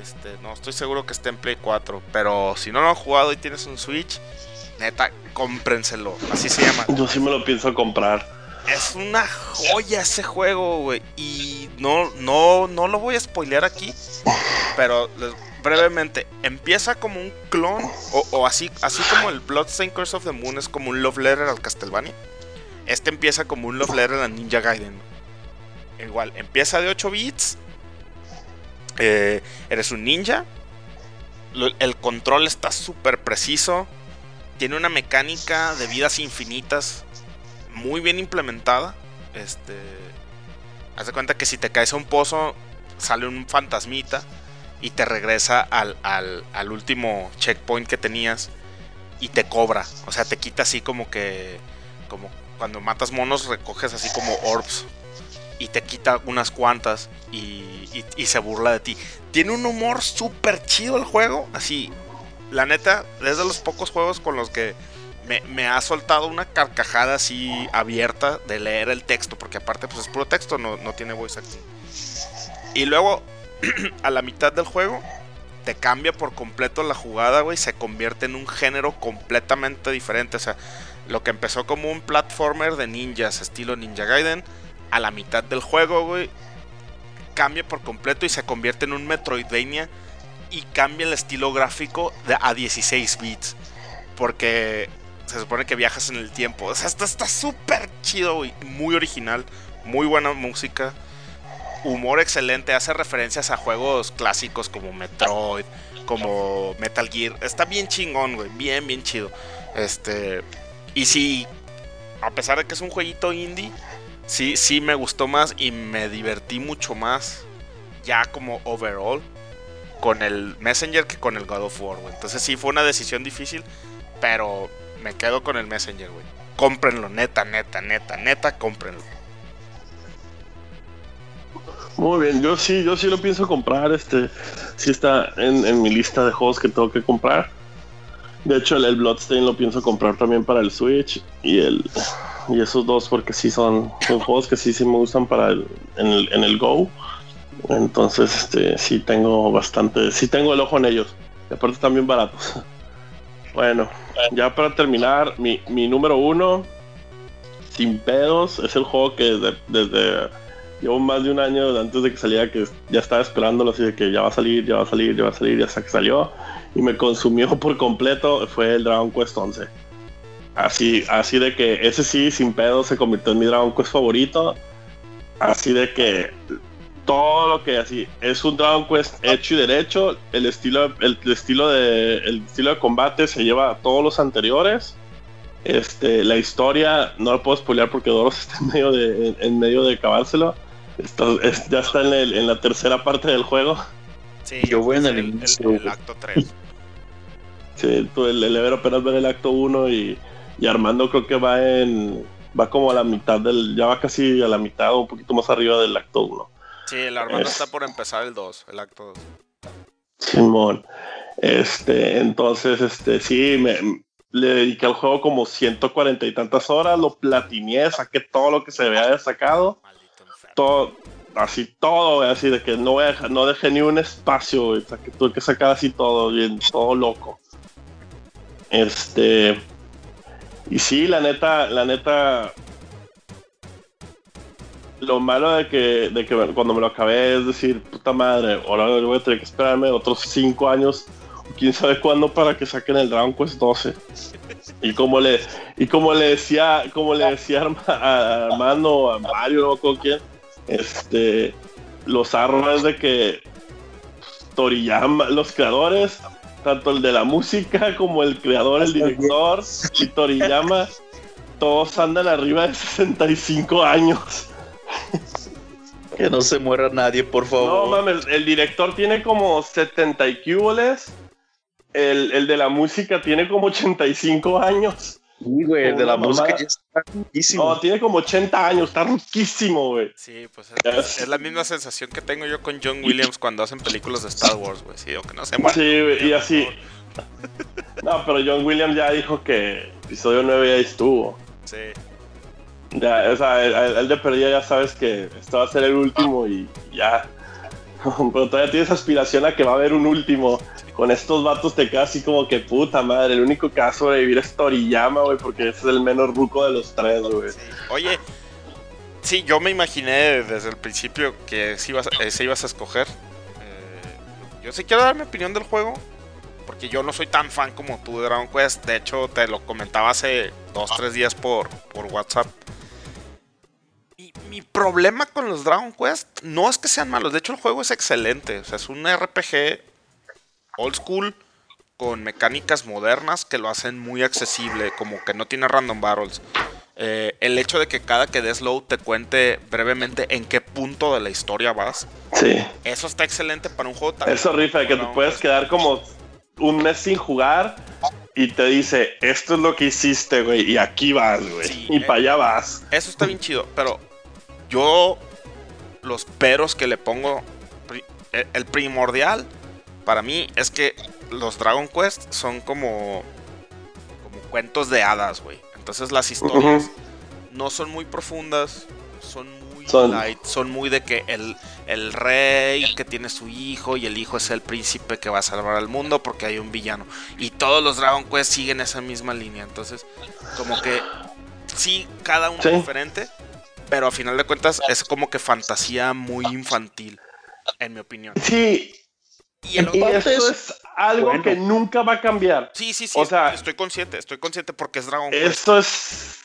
Este, no estoy seguro que esté en Play 4, pero si no lo han jugado y tienes un Switch, neta, cómprenselo. Así se llama. Yo sí me lo pienso comprar. Es una joya ese juego, güey. Y no, no, no lo voy a spoilear aquí. Pero brevemente, empieza como un clon. O, o así, así como el Bloodstained Curse of the Moon es como un love letter al Castlevania. Este empieza como un love letter a Ninja Gaiden. Igual, empieza de 8 bits. eh, eres un ninja. El control está súper preciso. Tiene una mecánica de vidas infinitas muy bien implementada. Este. Haz de cuenta que si te caes a un pozo, sale un fantasmita y te regresa al, al- al último checkpoint que tenías. y te cobra. O sea, te quita así como que. Como cuando matas monos, recoges así como orbs. Y te quita unas cuantas y, se burla de ti. Tiene un humor súper chido el juego. Así, la neta, es de los pocos juegos con los que me, ha soltado una carcajada así abierta de leer el texto, porque aparte pues es puro texto, no, no tiene voice acting. Y luego, a la mitad del juego, te cambia por completo la jugada, güey, se convierte en un género completamente diferente. O sea, lo que empezó como un platformer de ninjas, estilo Ninja Gaiden, a la mitad del juego, güey, cambia por completo y se convierte en un Metroidvania y cambia el estilo gráfico de a 16 bits. Porque se supone que viajas en el tiempo. O sea, está súper chido, güey. Muy original, muy buena música. Humor excelente, hace referencias a juegos clásicos como Metroid, como Metal Gear. Está bien chingón, güey. Bien, bien chido. Este. Y sí, a pesar de que es un jueguito indie, sí, sí me gustó más y me divertí mucho más. Ya como overall. Con el Messenger que con el God of War, güey. Entonces sí fue una decisión difícil. Pero me quedo con el Messenger, güey. Cómprenlo, neta, neta, neta, neta, cómprenlo. Muy bien, yo sí, yo sí lo pienso comprar. Este, sí está en, mi lista de juegos que tengo que comprar. De hecho, el, Bloodstain lo pienso comprar también para el Switch y el y esos dos porque sí son, juegos que sí sí me gustan para el, en, el, en el Go. Entonces, este, sí tengo bastante, sí tengo el ojo en ellos. Y aparte están bien baratos. Bueno, ya para terminar, mi, número uno, sin pedos, es el juego que desde, desde, llevo más de un año antes de que saliera que ya estaba esperándolo así de que ya va a salir, ya va a salir, ya va a salir, ya hasta que salió y me consumió por completo fue el Dragon Quest 11. Así, así de que ese sí, sin pedos, se convirtió en mi Dragon Quest favorito. Así de que todo lo que así es un Dragon Quest hecho y derecho. El estilo, el, estilo de el estilo de combate se lleva a todos los anteriores. Este, la historia no la puedo spoilear porque Doros está en medio de en, medio de acabárselo. ya está en, la tercera parte del juego. Sí, yo voy en el, acto 3. Sí, tú, el, el apenas ver el acto 1 y, y Armando creo que va en va como a la mitad del ya va casi a la mitad o un poquito más arriba del acto 1. Sí, el Armando está por empezar el 2, el acto 2. Simón. Este, entonces, este, sí, me, le dediqué al juego como 140 y tantas horas, lo platineé, saqué todo lo que se había destacado. Todo, así todo, así de que no, no dejé ni un espacio, o sea, que tuve que sacar así todo, bien, todo loco. Este, y sí, la neta, la neta, lo malo de que, de que cuando me lo acabé es decir, puta madre, ahora voy a tener que esperarme otros 5 años, quién sabe cuándo, para que saquen el Dragon Quest 12. Y como le, y como le decía, como le decía a Armando, a Mario, no con quién, este, los armas de que Toriyama, los creadores, tanto el de la música como el creador, el director y Toriyama, todos andan arriba de 65 años. que no se muera nadie, por favor. No mames, el director tiene como 70 y cuboles. El, el de la música tiene como 85 años. Sí, güey, el de la música ya está ruquísimo. No, tiene como 80 años, está ruquísimo, güey. Sí, pues es, la misma sensación que tengo yo con John Williams cuando hacen películas de Star Wars, güey. Sí, aunque no se muera. Sí, güey, y así. No, pero John Williams ya dijo que episodio 9 ya estuvo. Sí. Ya, o sea, el, de perdida ya sabes que esto va a ser el último y ya. Pero todavía tienes aspiración a que va a haber un último. Con estos vatos te quedas así como que puta madre. El único que va a sobrevivir es Toriyama, güey, porque ese es el menos ruco de los tres, güey. Oye, sí, yo me imaginé desde el principio que ese ibas, ibas a escoger. Eh, yo sí quiero dar mi opinión del juego. Porque yo no soy tan fan como tú de Dragon Quest. De hecho, te lo comentaba hace dos, tres días por, por WhatsApp mi problema con los Dragon Quest no es que sean malos. De hecho, el juego es excelente. O sea, es un RPG old school con mecánicas modernas que lo hacen muy accesible. Como que no tiene random battles. Eh, el hecho de que cada que des load te cuente brevemente en qué punto de la historia vas. Sí. Eso está excelente para un juego tan. Eso rifa, que te puedes quedar como un mes sin jugar y te dice, esto es lo que hiciste, güey, y aquí vas, güey. Sí, y eh. para allá vas. Eso está bien chido, pero yo los peros que le pongo, el- primordial para mí es que los Dragon Quest son como como cuentos de hadas, güey. Entonces las historias no son muy profundas, son muy Son- light, son muy de que el, el rey que tiene su hijo y el hijo es el príncipe que va a salvar al mundo porque hay un villano. Y todos los Dragon Quest siguen esa misma línea. Entonces, como que sí, cada uno Sí. diferente, pero a final de cuentas es como que fantasía muy infantil, en mi opinión. Sí, Y el y eso es- es algo bueno. que nunca va a cambiar. sí, sí, sí, o sea- estoy consciente, estoy consciente porque es Dragon Quest. Eso es,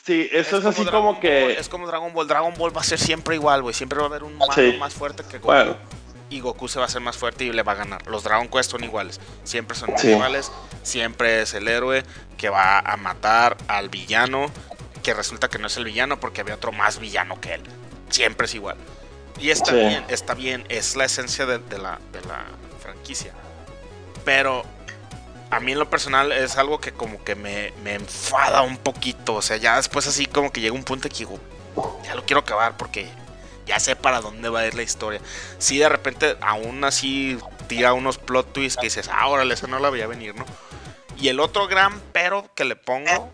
sí, eso es, así Dragon como Ball, que, Es como Dragon Ball. Dragon Ball va a ser siempre igual, güey. Siempre va a haber un malo Sí. más fuerte que Goku. bueno, Y Goku se va a hacer más fuerte y le va a ganar. Los Dragon Quest son iguales. Siempre son Sí. iguales. Siempre es el héroe que va a matar al villano. Que resulta que no es el villano porque había otro más villano que él. Siempre es igual. Y está Sí. bien, está bien. Es la esencia de, de la, de la franquicia. Pero a mí en lo personal es algo que como que me, me enfada un poquito. O sea, ya después así como que llega un punto que digo, ya lo quiero acabar porque ya sé para dónde va a ir la historia. Si de repente aún así tira unos plot twists que dices, ah, órale, esa no la veía venir, ¿no? Y el otro gran pero que le pongo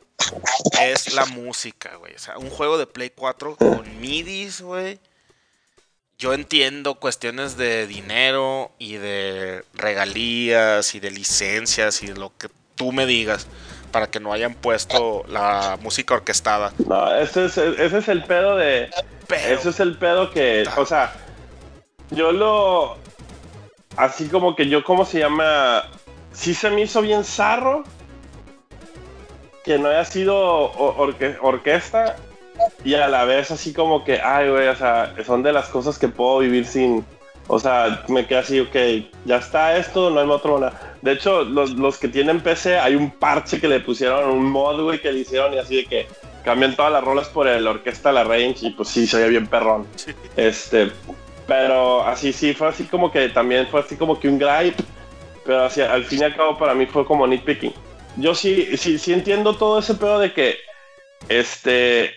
es la música, güey. O sea, un juego de Play 4 con midis, güey. Yo entiendo cuestiones de dinero y de regalías y de licencias y de lo que tú me digas para que no hayan puesto la música orquestada. no, ese es, ese es el pedo de, Pero ese es el pedo que, o sea, yo lo, así como que yo, ¿cómo se llama? Sí se me hizo bien zarro que no haya sido orque- orquesta y a la vez así como que, ay, güey, o sea, son de las cosas que puedo vivir sin, o sea, me queda así, ok, ya está esto, no hay otro nada. De hecho, los, los que tienen PC, hay un parche que le pusieron, un mod, güey, que le hicieron y así de que cambian todas las rolas por el orquesta La Range y pues sí, se veía bien perrón. Este, pero así sí, fue así como que también fue así como que un gripe, pero así, al fin y al cabo para mí fue como nitpicking. Yo sí, sí, sí entiendo todo ese pedo de que este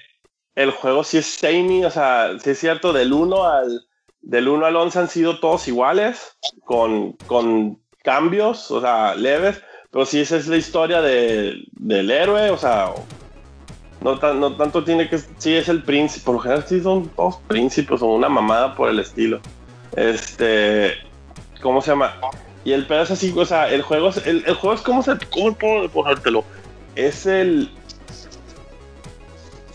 el juego sí es samey, o sea, sí es cierto, del 1 al del 1 al 11 han sido todos iguales, con, con cambios, o sea, leves, pero sí esa es la historia de, del héroe, o sea, no, tan- no tanto tiene que, sí es el príncipe, por lo general sí son dos príncipes o una mamada por el estilo. Este, ¿cómo se llama? Y el pedo es así, o sea, el juego es, el, el juego es como se, ¿cómo puedo ponértelo? Es el,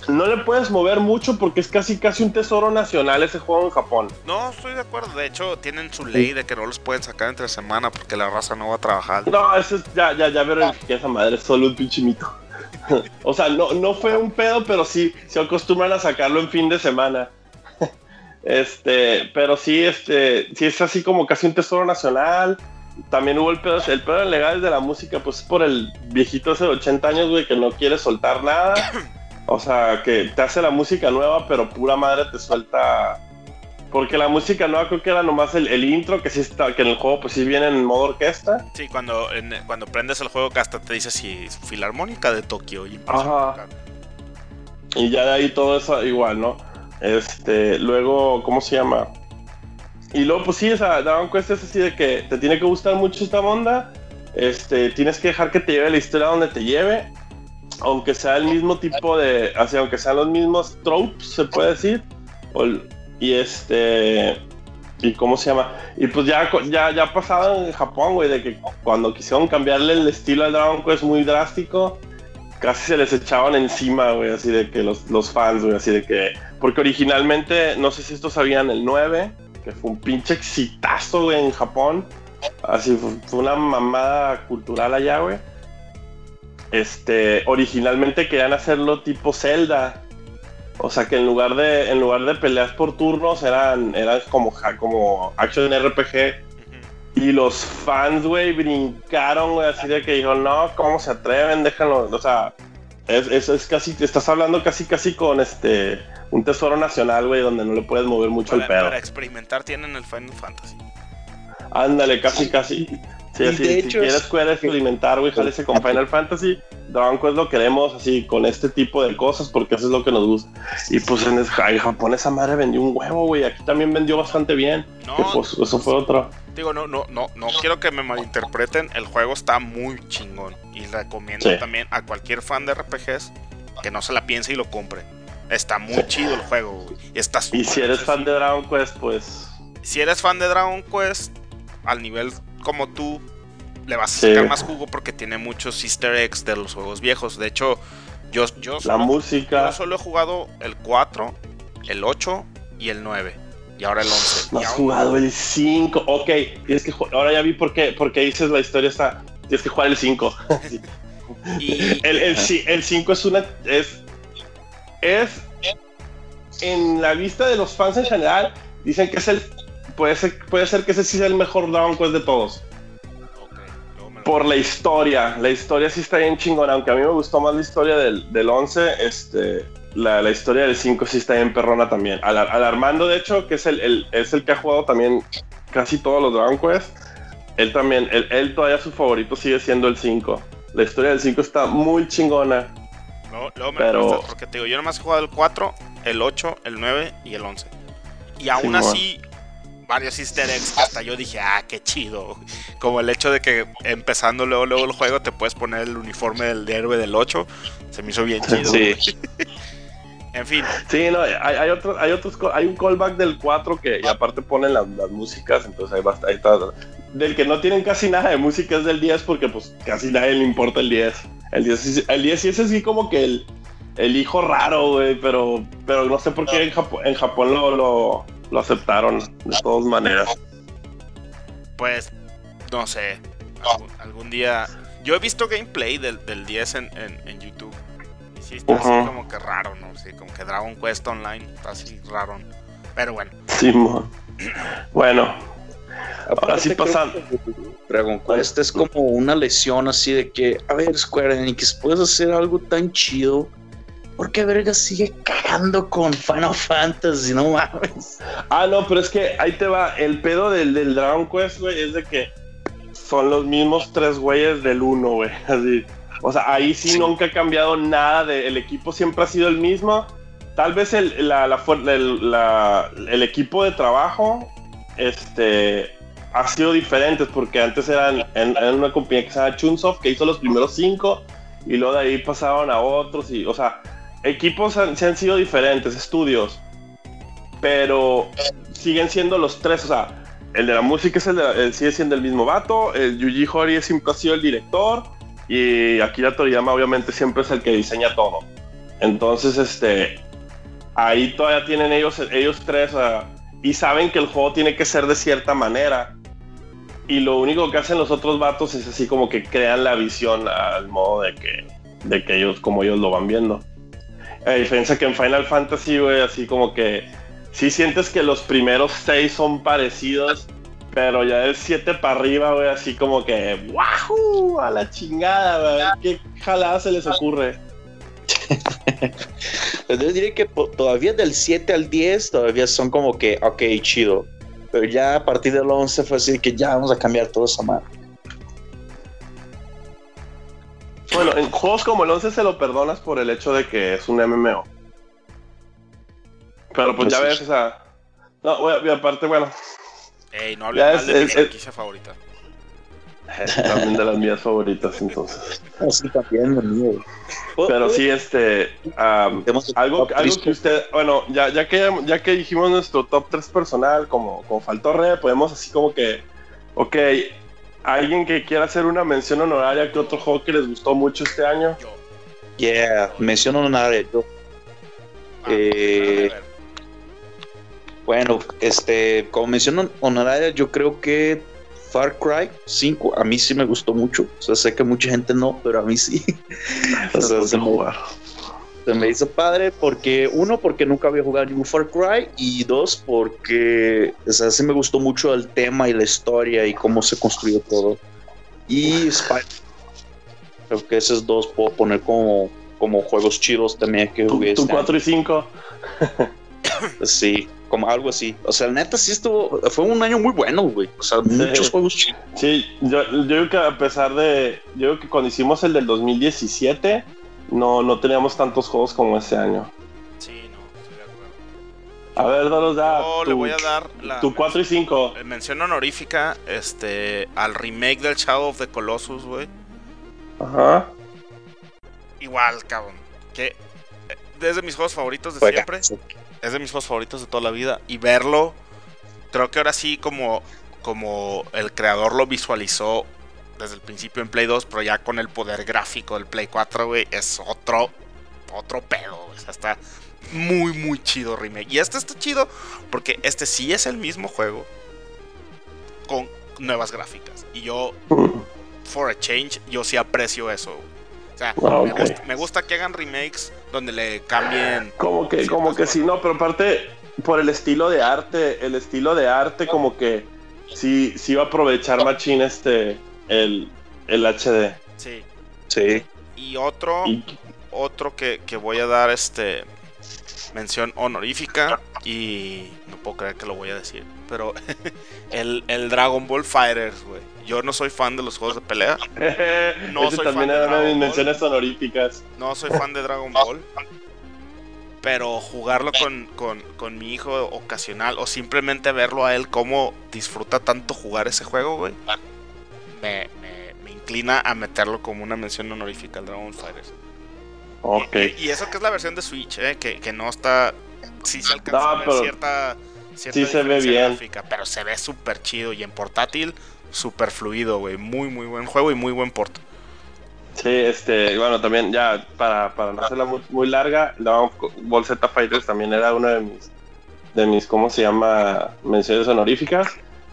no le puedes mover mucho porque es casi casi un tesoro nacional ese juego en Japón. No, estoy de acuerdo. De hecho, tienen su ley de que no los pueden sacar entre semana porque la raza no va a trabajar. No, eso es, ya, ya, ya verifiqué esa madre, es solo un pinche mito. o sea, no, no fue un pedo, pero sí, se acostumbran a sacarlo en fin de semana. este, pero sí, este, sí es así como casi un tesoro nacional. También hubo el pedo, el pedo legal de la música, pues es por el viejito de 80 años, güey, que no quiere soltar nada. O sea, que te hace la música nueva, pero pura madre te suelta. Porque la música nueva creo que era nomás el, el intro, que sí está, que en el juego pues sí viene en modo orquesta. Sí, cuando, en- cuando prendes el juego, que hasta te dice si es Filarmónica de Tokio. Y Ajá. Y ya de ahí todo eso igual, ¿no? Este, luego, ¿cómo se llama? Y luego, pues sí, o sea, Dragon Quest es así de que te tiene que gustar mucho esta onda. Este, tienes que dejar que te lleve la historia donde te lleve. Aunque sea el mismo tipo de. Así, aunque sean los mismos tropes, se puede decir. O y este. ¿Y cómo se llama? Y pues ya, ya, ya pasaba en Japón, güey, de que cuando quisieron cambiarle el estilo al Dragon Quest muy drástico, casi se les echaban encima, güey, así de que los, los fans, güey, así de que... Porque originalmente, no sé si estos sabían, el 9, que fue un pinche exitazo, güey, en Japón. Así fue, fue una mamada cultural allá, güey. Este, originalmente querían hacerlo tipo Zelda. O sea que en lugar de, en lugar de peleas por turnos, eran, eran como, como action RPG. Y los fans, güey, brincaron, güey, así de que dijeron, no, ¿cómo se atreven? Déjenlo, o sea, es, es, es casi, estás hablando casi, casi con este, un tesoro nacional, güey, donde no le puedes mover mucho el pedo. para experimentar tienen el Final Fantasy. Ándale, casi, casi. Sí, así, si quieres Square experimentar, güey, jálese con Final Fantasy. Dragon Quest lo queremos así, con este tipo de cosas, porque eso es lo que nos gusta. Y pues en, Japón esa madre vendió un huevo, güey. Aquí también vendió bastante bien. No, pues eso fue otro. Digo, no, no, no, no quiero que me malinterpreten. El juego está muy chingón. Y recomiendo también a cualquier fan de RPGs que no se la piense y lo compre. Está muy chido el juego, güey. Está y si eres fan de Dragon Quest, pues. Si eres fan de Dragon Quest, al nivel como tú, le vas a sacar más jugo porque tiene muchos easter eggs de los juegos viejos. De hecho, yo, yo, la música. yo solo he jugado el 4, el 8 y el 9. Y ahora el 11. No has jugado el 5. Ok, tienes que ahora ya vi por qué, por qué dices la historia está. Tienes que jugar el 5. el, el, el 5 es una. Es, es. En la vista de los fans en general, dicen que es el puede ser, puede ser que ese sí sea el mejor Dragon Quest de todos. Por la historia, la historia sí está bien chingona, aunque a mí me gustó más la historia del, del 11, este, la, la, historia del 5 sí está bien perrona también. Al, Armando, de hecho, que es el, el, es el que ha jugado también casi todos los Dragon Quest, él también, él, él todavía su favorito sigue siendo el 5. La historia del 5 está muy chingona. No, luego me pero... porque te digo, yo nomás he jugado el 4, el 8, el 9 y el 11. Y aún así, varios easter eggs que hasta yo dije, ah, qué chido. Como el hecho de que empezando luego, luego el juego te puedes poner el uniforme del héroe del 8. Se me hizo bien chido. Sí. en fin. Sí, no, hay, hay, otros, hay otros, hay un callback del 4 que y aparte ponen las, músicas, entonces ahí, basta, ahí está. Del que no tienen casi nada de música es del 10 porque pues casi nadie le importa el 10. El 10, el 10 sí es así como que el, el hijo raro, güey, pero, pero no sé por qué en Japón, en Japón lo, lo lo aceptaron de todas maneras. Pues, no sé. Algún, día. Yo he visto gameplay del, del 10 en, en, YouTube. Y sí está así como que raro, ¿no? Sí, como que Dragon Quest Online está así raro. Pero bueno. Sí, bueno. Ahora sí pasando. Dragon Quest es como una lesión así de que, a ver, Square Enix, puedes hacer algo tan chido ¿por qué verga sigue cagando con Final Fantasy? No mames. Ah, no, pero es que ahí te va. El pedo del, del Dragon Quest, güey, es de que son los mismos tres güeyes del uno, güey. Así. O sea, ahí sí, nunca ha cambiado nada. De, el equipo siempre ha sido el mismo. Tal vez el, la, la, el equipo de trabajo este, ha sido diferente porque antes eran en, una compañía que se llama Chunsoft que hizo los primeros cinco y luego de ahí pasaron a otros y, o sea, equipos han, se han sido diferentes, estudios, pero siguen siendo los tres, o sea, el de la música es el, sigue siendo el mismo vato, el Yuji Horii siempre ha sido el director y Akira Toriyama obviamente siempre es el que diseña todo. Entonces, este, ahí todavía tienen ellos, ellos tres y saben que el juego tiene que ser de cierta manera. Y lo único que hacen los otros vatos es así como que crean la visión al modo de que, de que ellos, como ellos lo van viendo. A diferencia que en Final Fantasy, güey, así como que sí sientes que los primeros seis son parecidos, pero ya del 7 para arriba, güey, así como que ¡Wahoo! A la chingada, güey. ¿Qué jalada se les ocurre? Yo diría que todavía del 7 al 10 todavía son como que, ok, chido. Pero ya a partir del 11 fue así que ya vamos a cambiar todo esa madre. Bueno, en juegos como el 11 se lo perdonas por el hecho de que es un MMO. Pero pues, ya ves, o sea. No, y aparte, bueno. Ey, no hables mal de mi franquicia favorita. También de las mías favoritas, entonces. Sí, también de mío. Pero sí, este. algo, algo que usted. Bueno, ya, ya, que, ya que dijimos nuestro top 3 personal, como, como faltó re, podemos así como que. Ok, ¿Alguien que quiera hacer una mención honoraria que otro juego que les gustó mucho este año? Yeah, mención honoraria. Yo. Ah, eh, bueno, este, como mención honoraria, yo creo que Far Cry 5 a mí sí me gustó mucho. O sea, sé que mucha gente no, pero a mí sí. o sea, se me, se me hizo padre porque, uno, porque nunca había jugado ningún Far Cry y dos, porque o sea, sí me gustó mucho el tema y la historia y cómo se construyó todo. Y Spider. Creo que esos dos puedo poner como, como juegos chidos también que jugué. Tu, 4 este y 5. Sí, como algo así. O sea, neta sí estuvo, fue un año muy bueno, güey. O sea, muchos juegos chidos. Sí, yo, yo creo que a pesar de, yo creo que cuando hicimos el del 2017, no, no teníamos tantos juegos como ese año. Sí, no, estoy de acuerdo. A ver, danos ya. Yo le voy a dar la Tu 4 y 5. men- mención honorífica este, al remake del Shadow of the Colossus, güey. Ajá. Igual, cabrón. Que eh, es de mis juegos favoritos de siempre. Es de mis juegos favoritos de toda la vida. Y verlo, creo que ahora sí, como, como el creador lo visualizó desde el principio en Play 2, pero ya con el poder gráfico del Play 4, güey, es otro, otro pedo. güey. O sea, está muy, muy chido remake. Y este está chido porque este sí es el mismo juego con nuevas gráficas. Y yo, for a change, yo sí aprecio eso. O sea, Ah, me, gusta, me gusta que hagan remakes donde le cambien. Como que, como que sí, no, pero aparte, por el estilo de arte, el estilo de arte, como que sí, sí va a aprovechar machín este, el, el HD. Sí. Sí. Y otro, Y, otro que, que voy a dar este mención honorífica y no puedo creer que lo voy a decir, pero el, el Dragon Ball Fighters, güey. Yo no soy fan de los juegos de pelea, No ese soy también fan de una de mis menciones honoríficas. no soy fan de Dragon Ball, pero jugarlo con, con, con mi hijo ocasional o simplemente verlo a él cómo disfruta tanto jugar ese juego, güey, me, me, me inclina a meterlo como una mención honorífica al Dragon Ball Fighters. Ok. Y, y eso que es la versión de Switch, ¿eh? que, que no está. Sí se alcanza No, a ver pero cierta. cierta sí se ve bien. gráfica, pero se ve súper chido. Y en portátil, súper fluido, güey. Muy, muy buen juego y muy buen port. Sí, este, bueno, también ya para, para no hacerla muy, muy larga, Dragon Ball Z Fighters también era una de mis, de mis, ¿cómo se llama? Menciones honoríficas.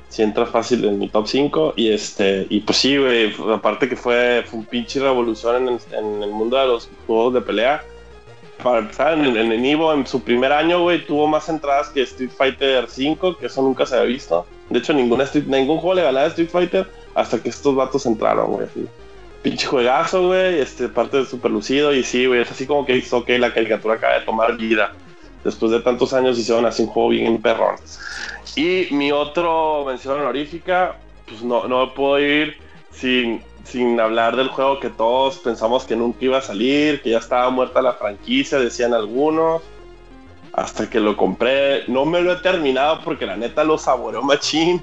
Si entra fácil en mi top 5. Y este, y pues sí, güey, aparte que fue, fue un pinche revolución en, en el mundo de los juegos de pelea. Para empezar, en, en Evo, en su primer año, güey, tuvo más entradas que Street Fighter 5, que eso nunca se había visto. De hecho, ninguna Street- ningún juego le ganaba Street Fighter hasta que estos vatos entraron, güey, así pinche juegazo, güey, este, parte de super lucido y sí, güey, es así como que hizo que la caricatura acaba de tomar vida. Después de tantos años hicieron así un juego bien perrón. Y mi otro mención honorífica, pues no, no puedo ir sin, sin hablar del juego que todos pensamos que nunca iba a salir, que ya estaba muerta la franquicia, decían algunos. Hasta que lo compré, no me lo he terminado porque la neta lo saboreó machín.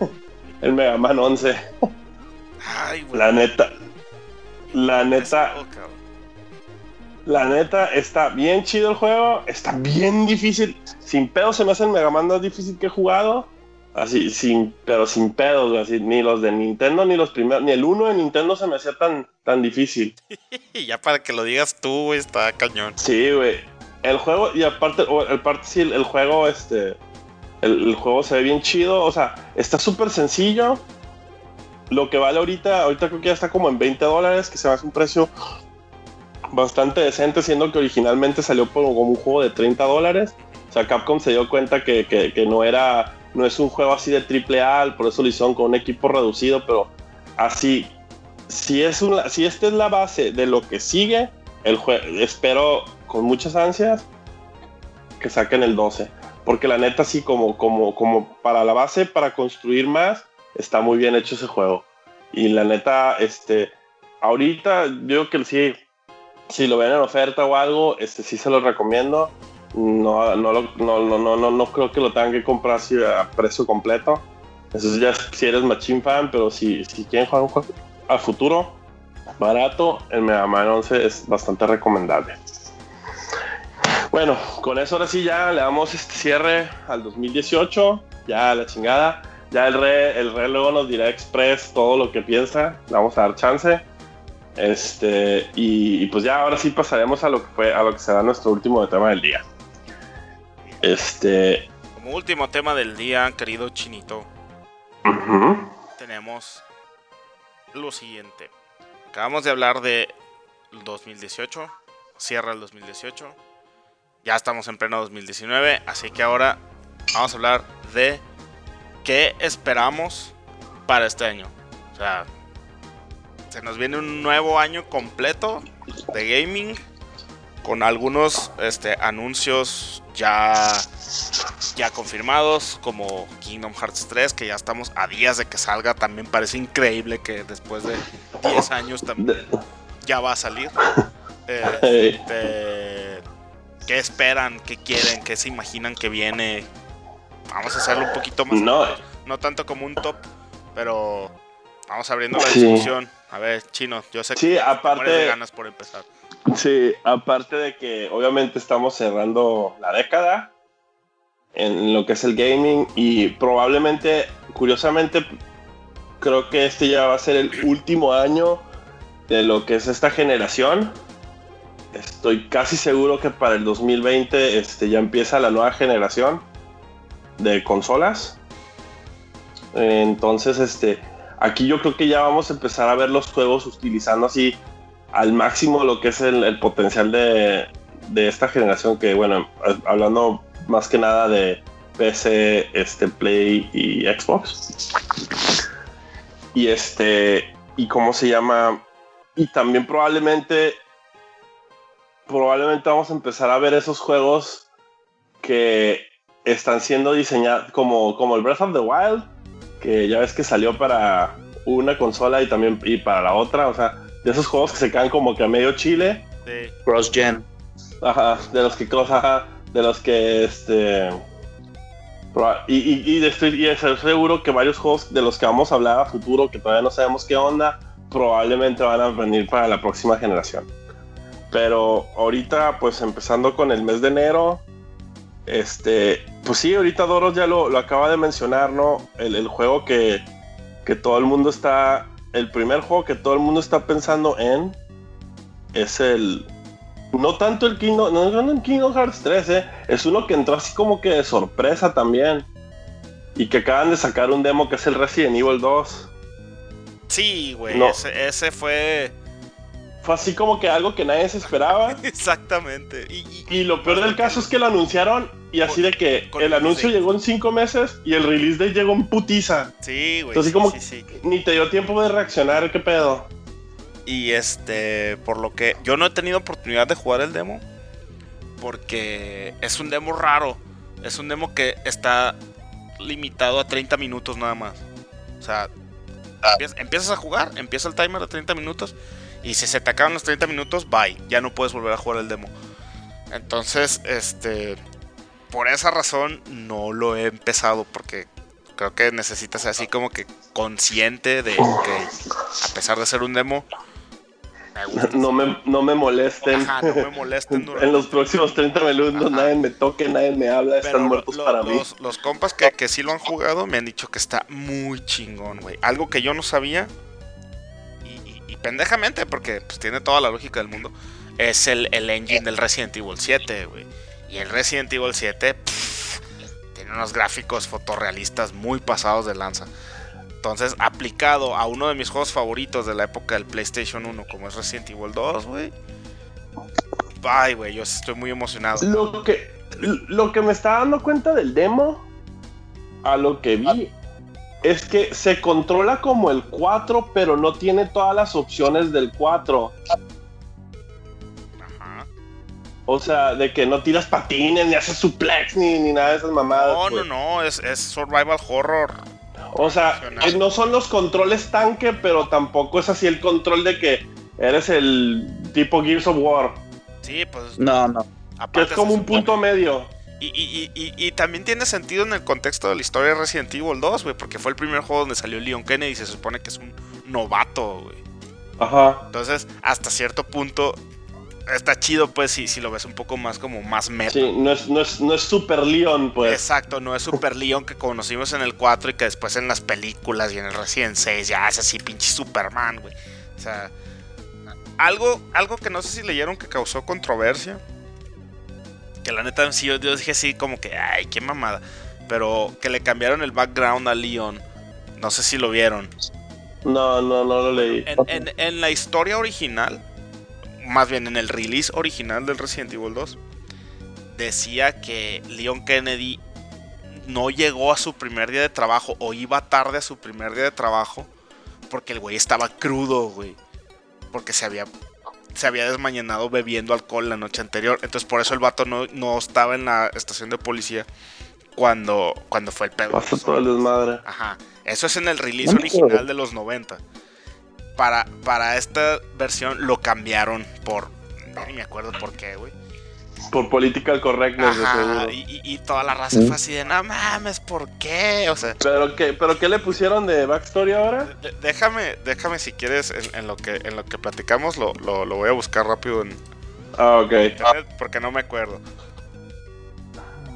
El Mega Man 11. Ay. La neta, la neta. La neta, está bien chido el juego, está bien difícil. Sin pedo se me hace el Mega Man más difícil que he jugado. Así, sin, pero sin pedos, así, ni los de Nintendo, ni los primeros, ni el uno de Nintendo se me hacía tan, tan difícil. Y ya para que lo digas tú, güey, está cañón. Sí, güey. El juego, y aparte, el parte, sí, el, el juego, este, el, el juego se ve bien chido, o sea, está súper sencillo. Lo que vale ahorita, ahorita creo que ya está como en 20 dólares, que se me hace un precio bastante decente, siendo que originalmente salió como un juego de 30 dólares. O sea, Capcom se dio cuenta que, que- no era, no es un juego así de triple A, por eso lo hicieron con un equipo reducido, pero así, si es una, si esta es la base de lo que sigue, el espero con muchas ansias que saquen el 12. Porque la neta, sí, como, como, como para la base, para construir más, está muy bien hecho ese juego. Y la neta, este, ahorita yo creo que sí, si lo ven en oferta o algo, este sí se lo recomiendo. No, no, no, no, no, no, creo que lo tengan que comprar así a precio completo. Eso ya si eres machine fan, pero si, si quieren jugar un juego a futuro, barato, el Mega Man 11 es bastante recomendable. Bueno, con eso ahora sí ya le damos este cierre al 2018, ya a la chingada. Ya el re, el re luego nos dirá express todo lo que piensa, le vamos a dar chance. Este, y, y pues ya ahora sí pasaremos a lo que fue, a lo que será nuestro último tema del día. Este, Como último tema del día, querido Chinito, tenemos lo siguiente. Acabamos de hablar de 2018, cierra el 2018. Ya estamos en pleno 2019, así que ahora vamos a hablar de qué esperamos para este año. O sea, se nos viene un nuevo año completo de gaming con algunos este, anuncios ya ya confirmados, como Kingdom Hearts 3, que ya estamos a días de que salga. También parece increíble que después de 10 años también ya va a salir. Este, ¿Qué esperan? ¿Qué quieren? ¿Qué se imaginan que viene? Vamos a hacerlo un poquito más. No. No tanto como un top, pero vamos abriendo la discusión. A ver, chino, yo sé Sí, que aparte- de ganas por empezar. Sí, aparte de que obviamente estamos cerrando la década en lo que es el gaming y probablemente, curiosamente, creo que este ya va a ser el último año de lo que es esta generación. Estoy casi seguro que para el 2020 este, ya empieza la nueva generación de consolas. Entonces, este, aquí yo creo que ya vamos a empezar a ver los juegos utilizando así al máximo lo que es el, potencial de, de esta generación que, bueno, hablando más que nada de PC, este, Play y Xbox. Y este, y cómo se llama, y también probablemente, probablemente vamos a empezar a ver esos juegos que están siendo diseñados como, como el Breath of the Wild, que ya ves que salió para una consola y también y para la otra, o sea, de esos juegos que se quedan como que a medio chile, Sí. Cross Gen. Ajá, de los que ajá, de los que este y, y, y de- estoy, y estoy seguro que varios juegos de los que vamos a hablar a futuro que todavía no sabemos qué onda probablemente van a venir para la próxima generación pero ahorita pues empezando con el mes de enero este pues sí ahorita Doros ya lo, lo acaba de mencionar no el, el juego que, que todo el mundo está el primer juego que todo el mundo está pensando en es el no tanto el Kingdom, no, no el Kingdom Hearts 3, eh, es uno que entró así como que de sorpresa también. Y que acaban de sacar un demo que es el Resident Evil 2. Sí, güey, No. ese, ese fue Fue así como que algo que nadie se esperaba. exactamente. Y, y- Y lo peor del caso es que lo anunciaron y así de que el anuncio llegó en cinco meses y el release llegó en putiza. sí, güey. Entonces, sí, como- sí, sí. Ni te dio tiempo de reaccionar, qué pedo. Y este, por lo que yo no he tenido oportunidad de jugar el demo. Porque es un demo raro. Es un demo que está limitado a 30 minutos nada más. O sea, empiezas, empiezas a jugar, empieza el timer de 30 minutos. Y si se te acaban los 30 minutos, bye. Ya no puedes volver a jugar el demo. Entonces, este. Por esa razón no lo he empezado. Porque creo que necesitas ser así como que consciente de que a pesar de ser un demo, me. No me, no me molesten. Ajá, no me molesten durante en los próximos 30 minutos Ajá. nadie me toque, nadie me habla, Pero están muertos lo- para mí. los, los compas que, que sí lo han jugado me han dicho que está muy chingón, güey. Algo que yo no sabía. Pendejamente, porque pues, tiene toda la lógica del mundo. Es el, el engine del Resident Evil 7, güey. Y el Resident Evil 7 pff, tiene unos gráficos fotorrealistas muy pasados de lanza. Entonces, aplicado a uno de mis juegos favoritos de la época del PlayStation 1, como es Resident Evil 2, güey. Ay, güey, yo estoy muy emocionado. Lo que, lo que me está dando cuenta del demo, a lo que vi, es que se controla como el 4, pero no tiene todas las opciones del 4. Ajá. O sea, de que no tiras patines, ni haces suplex, ni, ni nada de esas mamadas. No, no, pues. no, es, es survival horror. O sea, eh, no son los controles tanque, pero tampoco es así el control de que eres el tipo Gears of War. Sí, pues. No, no. Que es como un punto medio. Y, y- y- también tiene sentido en el contexto de la historia de Resident Evil 2, güey, porque fue el primer juego donde salió Leon Kennedy y se supone que es un novato, güey. Ajá. Entonces, hasta cierto punto, está chido, pues, si, si lo ves un poco más como más meta. Sí, no es, no es, no es Super Leon, pues. Exacto, no es Super Leon que conocimos en el 4 y que después en las películas y en el Resident 6 ya es así pinche Superman, güey. O sea, algo, algo que no sé si leyeron que causó controversia. Que la neta, sí, yo, yo dije así como que, ay, qué mamada. Pero que le cambiaron el background a Leon. No sé si lo vieron. No, no, no lo leí. En, en- en la historia original, más bien en el release original del Resident Evil 2, decía que Leon Kennedy no llegó a su primer día de trabajo o iba tarde a su primer día de trabajo porque el güey estaba crudo, güey. Porque se había, se había desmañanado bebiendo alcohol la noche anterior. Entonces por eso el vato no, no estaba en la estación de policía cuando, cuando fue el pedo. Pasó todo el desmadre. Ajá. Eso es en el release No original de los 90. Para, para esta versión lo cambiaron por. Ni me acuerdo por qué, güey. Por political correctness, de Ajá. seguro. Y, y- toda la raza fue así de, no mames, ¿por qué? O sea, ¿Pero qué, ¿Pero qué le pusieron de backstory ahora? de- déjame, déjame si quieres, en, en lo que en lo que platicamos, lo, lo, lo voy a buscar rápido en Ah, ok. internet porque no me acuerdo.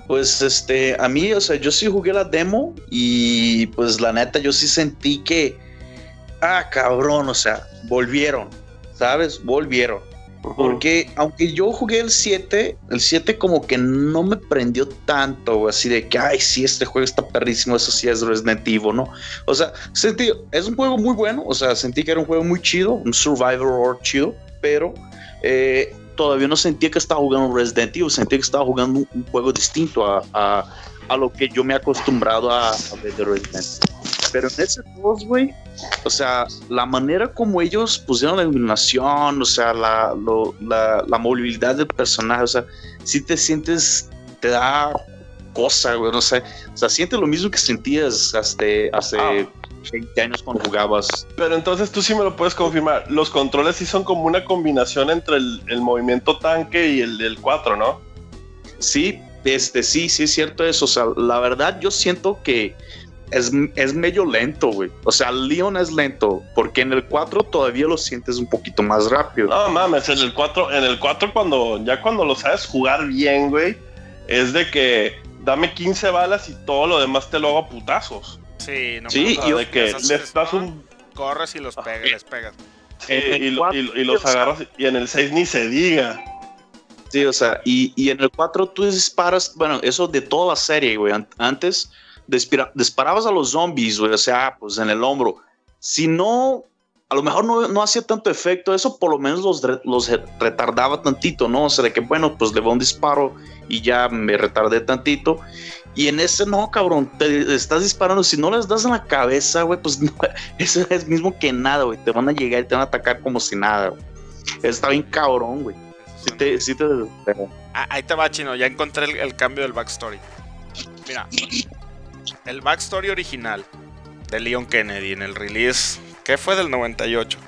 Pues este, a mí, o sea, yo sí jugué la demo y pues la neta yo sí sentí que, ah, cabrón, o sea, volvieron, ¿sabes? Volvieron. Porque aunque yo jugué el 7, el 7 como que no me prendió tanto, así de que, ay, sí, este juego está perrísimo, eso sí es Resident Evil, ¿no? O sea, sentí, es un juego muy bueno, o sea, sentí que era un juego muy chido, un survivor horror chido, pero eh, todavía no sentía que estaba jugando Resident Evil, sentía que estaba jugando un, un juego distinto a, a- lo que yo me he acostumbrado a, a ver de Resident Pero en ese 2, güey, o sea, la manera como ellos pusieron la iluminación, o sea, la, lo- la, la movilidad del personaje, o sea, si te sientes, te da cosa, güey, no sé, o sea, sientes lo mismo que sentías hace, hace Ah. 20 años cuando jugabas. Pero entonces tú sí me lo puedes confirmar. Los controles sí son como una combinación entre el, el movimiento tanque y el del 4, ¿no? Sí, este, sí, sí es cierto eso, o sea, la verdad yo siento que es, es medio lento, güey, o sea, Leon es lento, porque en el 4 todavía lo sientes un poquito más rápido. No mames, en el 4, en el 4 cuando ya cuando lo sabes jugar bien, güey, es de que dame 15 balas y todo lo demás te lo hago a putazos. Sí, no Sí, de que les das un corres y los pegas, les pegas. sí, el y, lo- y- y los agarras y en el 6 ni se diga. Sí, o sea, y, y en el 4 tú disparas, bueno, eso de toda la serie, güey. An- Antes disparabas a los zombies, o sea, pues en el hombro. Si no, a lo mejor no, no hacía tanto efecto, eso por lo menos los, los re- retardaba tantito, ¿no? O sea, de que, bueno, pues le va un disparo y ya me retardé tantito. Y en ese no, cabrón, te estás disparando. Si no les das en la cabeza, güey, pues no, eso es mismo que nada, güey. Te van a llegar y te van a atacar como si nada. Está bien cabrón, güey. Sí te, te. Ah, ahí te va, chino. Ya encontré el cambio del backstory. Mira, el backstory original de Leon Kennedy en el release, que fue del 98,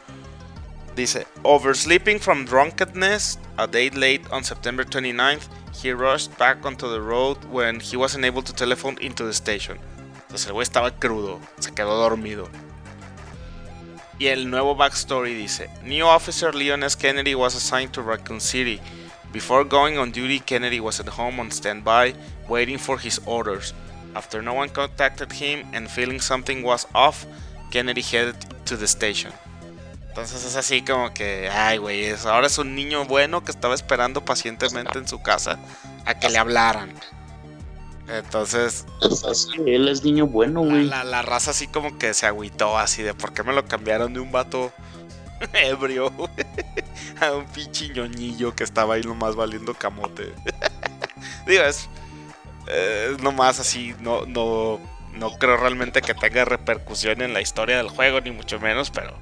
dice: Oversleeping from drunkenness a day late on September 29th, he rushed back onto the road when he wasn't able to telephone into the station. Entonces el güey estaba crudo, se quedó dormido. Y el nuevo backstory dice: New officer Leon S. Kennedy was assigned to Raccoon City. Before going on duty, Kennedy was at home on standby, waiting for his orders. After no one contacted him and feeling something was off, Kennedy headed to the station. Entonces es así como que, ay, güey, ahora es un niño bueno que estaba esperando pacientemente en su casa a que le hablaran. Entonces, él es niño bueno, güey. la- la raza así como que se agüitó así de por qué me lo cambiaron de un vato ebrio a un pinche ñoñillo que estaba ahí nomás valiendo camote. Digo, es, eh, nomás así, no, no, no creo realmente que tenga repercusión en la historia del juego, ni mucho menos, pero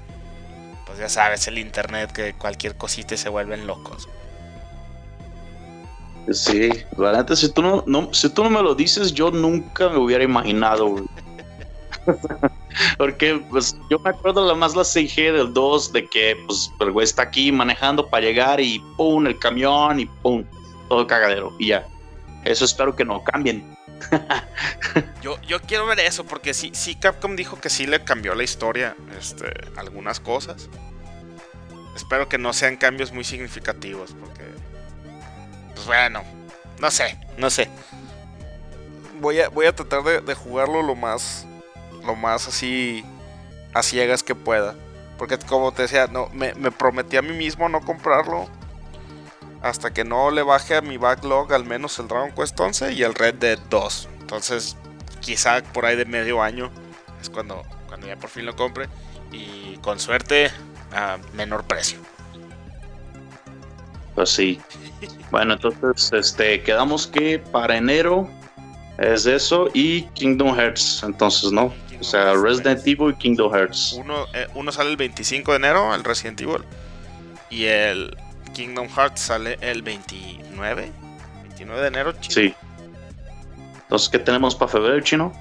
pues ya sabes, el internet que cualquier cosita se vuelven locos. Sí, la si tú no, no- si tú no me lo dices, yo nunca me hubiera imaginado. Porque, pues, yo me acuerdo la más la CG del 2 de que, pues, el güey está aquí manejando para llegar y pum, el camión y pum, todo cagadero y ya. Eso espero que no cambien. Yo, yo quiero ver eso, porque sí, sí Capcom dijo que sí le cambió la historia, este, algunas cosas. Espero que no sean cambios muy significativos, porque. Pues bueno, no sé, no sé. Voy a, voy a tratar de, de jugarlo lo más. Lo más así. a ciegas que pueda. Porque como te decía, no, me, me prometí a mí mismo no comprarlo. Hasta que no le baje a mi backlog al menos el Dragon Quest 11 y el Red Dead 2. Entonces, quizá por ahí de medio año es cuando, cuando ya por fin lo compre. Y con suerte, a menor precio. Pues sí. Bueno, entonces, este, quedamos que para enero es eso y Kingdom Hearts, entonces, ¿no? O sea, Resident Evil y Kingdom Hearts. Uno, eh, uno sale el 25 de enero, el Resident Evil. Y el Kingdom Hearts sale el 29. 29 de enero, chico. Sí. Entonces, ¿qué tenemos para febrero, chino?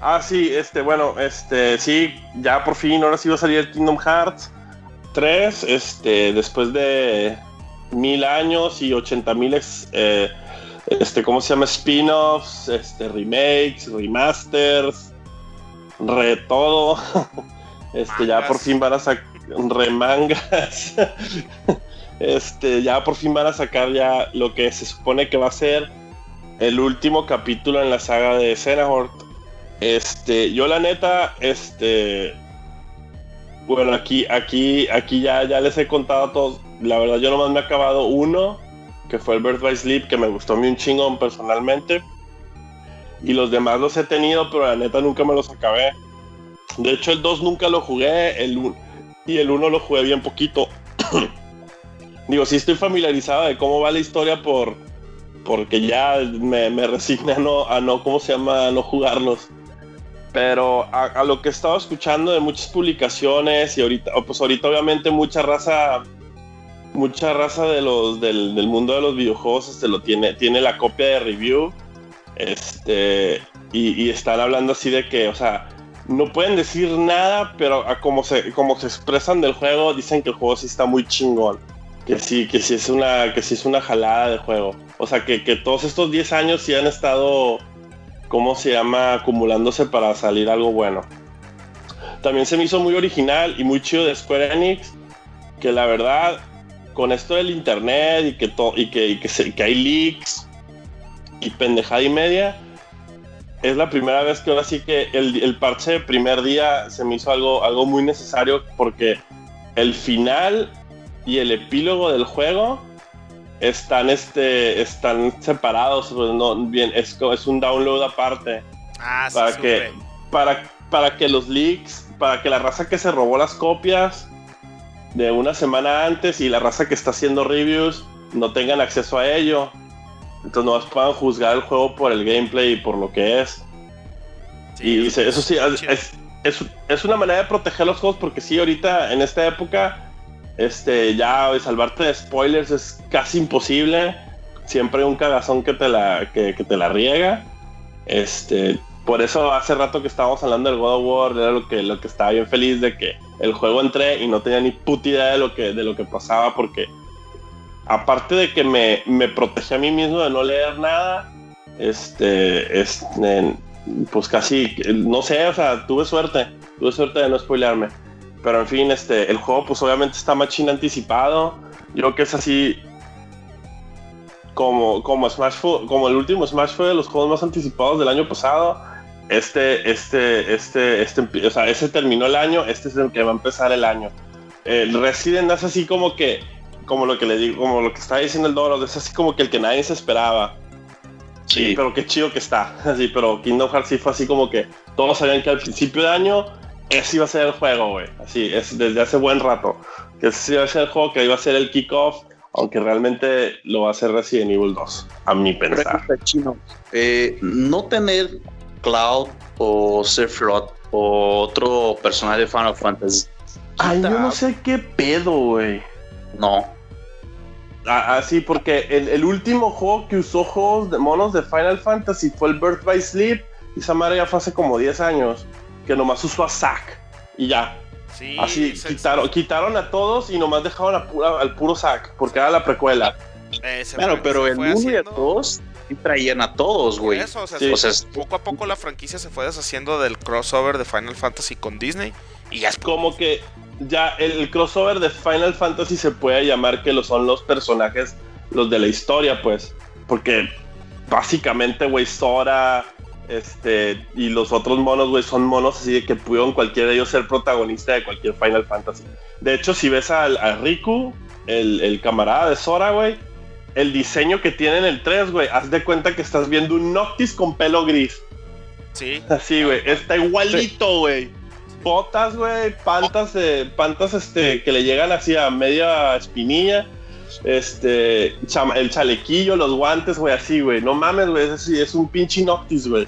Ah, sí, este, bueno, este, sí, ya por fin, ahora sí va a salir el Kingdom Hearts 3, este, después de mil años y ochenta mil, eh, este, ¿cómo se llama? Spin-offs, este, remakes, remasters, re todo. Este, ya por fin van a sacar remangas. este, ya por fin van a sacar ya lo que se supone que va a ser el último capítulo en la saga de Xenahort. Este, yo la neta, este, bueno, aquí, aquí, aquí ya, ya les he contado todos. La verdad, yo nomás me he acabado uno, que fue el Birth by Sleep, que me gustó a un chingón personalmente. Y los demás los he tenido, pero la neta nunca me los acabé. De hecho, el 2 nunca lo jugué, el y el 1 lo jugué bien poquito. Digo, sí estoy familiarizado de cómo va la historia por porque ya me, me a no, a ¿cómo se llama? No jugarlos. Pero a, lo que he estado escuchando de muchas publicaciones y ahorita, pues ahorita obviamente mucha raza, mucha raza de los, del, del mundo de los videojuegos este, lo tiene, tiene la copia de review. Este, y, y están hablando así de que, o sea, no pueden decir nada, pero como se, como se expresan del juego, dicen que el juego sí está muy chingón. Que sí, que sí es una, que sí es una jalada de juego. O sea, que, que todos estos 10 años sí han estado, ¿cómo se llama? Acumulándose para salir algo bueno. También se me hizo muy original y muy chido de Square Enix, que la verdad, con esto del internet y que, to y que, y que, que hay leaks y pendejada y media, es la primera vez que ahora sí que el, el, parche de primer día se me hizo algo, algo muy necesario porque el final y el epílogo del juego están, este, están separados, no, bien, es, es un download aparte. Ah, sí, para, que, para, para que los leaks, para que la raza que se robó las copias de una semana antes y la raza que está haciendo reviews no tengan acceso a ello. Entonces no puedan juzgar el juego por el gameplay y por lo que es. Sí, y eso, eso sí, es, es, es, una manera de proteger los juegos porque sí, ahorita en esta época, este, ya salvarte de spoilers es casi imposible. Siempre hay un cagazón que te la, que, que te la riega. Este, por eso hace rato que estábamos hablando del God of War, era lo que, lo que estaba bien feliz de que el juego entré y no tenía ni puta idea de lo que, de lo que pasaba porque aparte de que me, me protegí a mí mismo de no leer nada, este, este, pues casi, no sé, o sea, tuve suerte, tuve suerte de no spoilearme. Pero en fin, este, el juego pues obviamente está machine anticipado. Yo creo que es así como, como Smash fue, como el último Smash fue de los juegos más anticipados del año pasado. Este, este, este, este, o sea, ese terminó el año, este es el que va a empezar el año. El Resident es así como que como lo que le digo, como lo que está diciendo el Doro, es así como que el que nadie se esperaba. Sí. sí. pero qué chido que está. Así, pero Kingdom Hearts sí fue así como que todos sabían que al principio de año ese iba a ser el juego, güey. Así, es desde hace buen rato. Que ese iba a ser el juego que iba a ser el kickoff, aunque realmente lo va a hacer Resident Evil 2, a mi pensar. Chino. Eh, no tener Cloud o Sephiroth o otro personaje de Final Fantasy. Ay, yo no sé qué pedo, güey. No. Así, ah, porque el, el, último juego que usó juegos de monos de Final Fantasy fue el Birth by Sleep. Y esa madre ya fue hace como 10 años. Que nomás usó a Zack. Y ya. Sí, Así, quitaron, quitaron a todos y nomás dejaron a pura, al puro Zack. Porque era la precuela. Eh, claro, pero el 1 y el 2 sí traían a todos, güey. Eso, o sea, sí. o sea, poco a poco la franquicia se fue deshaciendo del crossover de Final Fantasy con Disney. Y ya es como que ya el, crossover de Final Fantasy se puede llamar que lo son los personajes, los de la historia, pues. Porque básicamente, güey, Sora este, y los otros monos, güey, son monos así de que pudieron cualquiera de ellos ser protagonista de cualquier Final Fantasy. De hecho, si ves a, a Riku, el, el, camarada de Sora, güey, el diseño que tiene en el 3, güey, haz de cuenta que estás viendo un Noctis con pelo gris. Sí. Así, güey, está igualito, güey. Sí botas, güey, pantas, de, pantas este, que le llegan así a media espinilla, este, el chalequillo, los guantes, güey, así, güey, no mames, güey, es, es, un pinche Noctis, güey.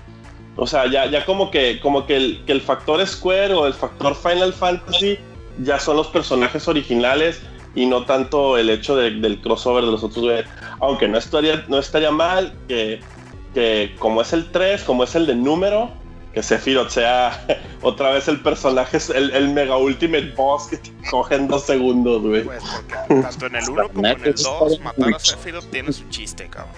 O sea, ya, ya como que, como que el, que el factor Square o el factor Final Fantasy ya son los personajes originales y no tanto el hecho de, del crossover de los otros, güey. Aunque no estaría, no estaría mal que que como es el 3, como es el de número, que Sephiroth sea otra vez el personaje, el, el mega ultimate boss que te coge en dos segundos, güey. Pues porque tanto en el 1 como en el 2, matar a Sephiroth tiene su chiste, cabrón.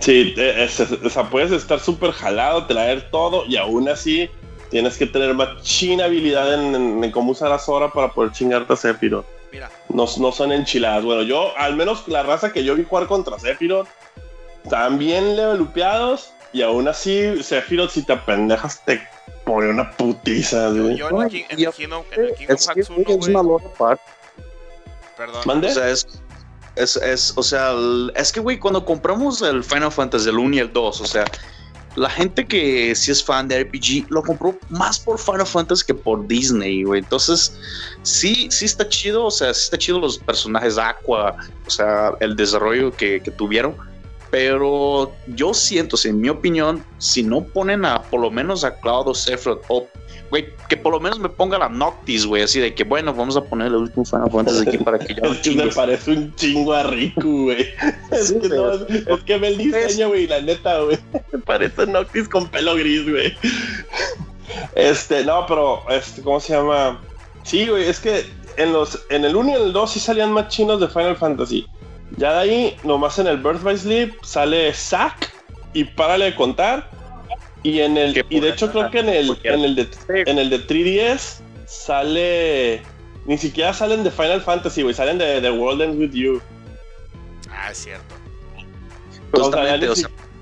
Sí, eh, es- es- o sea, puedes estar súper jalado, traer todo y aún así tienes que tener machina habilidad en, en- en cómo usar a Sora para poder chingarte a Sephiroth. Mira, No, no son enchiladas. Bueno, yo, al menos la raza que yo vi jugar contra Sephiroth, bien levelupeados y aún así Sephiroth si te apendejas te pone una putiza, yo, güey. yo en el King, en el Kingdom, en el Kingdom Es que, Hearts 1, güey, es una aparte. perdón. ¿Mande? O sea, es, es, es, o sea, el- es que, güey, cuando compramos el Final Fantasy, el 1 y el 2, o sea, la gente que sí es fan de RPG lo compró más por Final Fantasy que por Disney, güey. Entonces, sí, sí está chido, o sea, sí está chido los personajes Aqua, o sea, el desarrollo que, que tuvieron. Pero yo siento, sea, en mi opinión, si no ponen a por lo menos a Cloud o Sephiroth, o güey, que por lo menos me pongan a Noctis, güey, así de que bueno, vamos a poner el último Final Fantasy aquí para que ya me parece un chingo a Riku, güey. Es, Sí, que no, es, que ve el diseño, güey, la neta, güey. Me parece Noctis con pelo gris, güey. Este, no, pero, este, ¿cómo se llama? Sí, güey, es que en los, en el 1 y el 2 sí salían más chinos de Final Fantasy. Ya de ahí, nomás en el Birth by Sleep sale Zack y párale de contar. Y en el, y de hecho creo que en el, en el de en el de 3DS sale. Ni siquiera salen de Final Fantasy, güey. Salen de The World Ends With You. Ah, es cierto. Justamente, o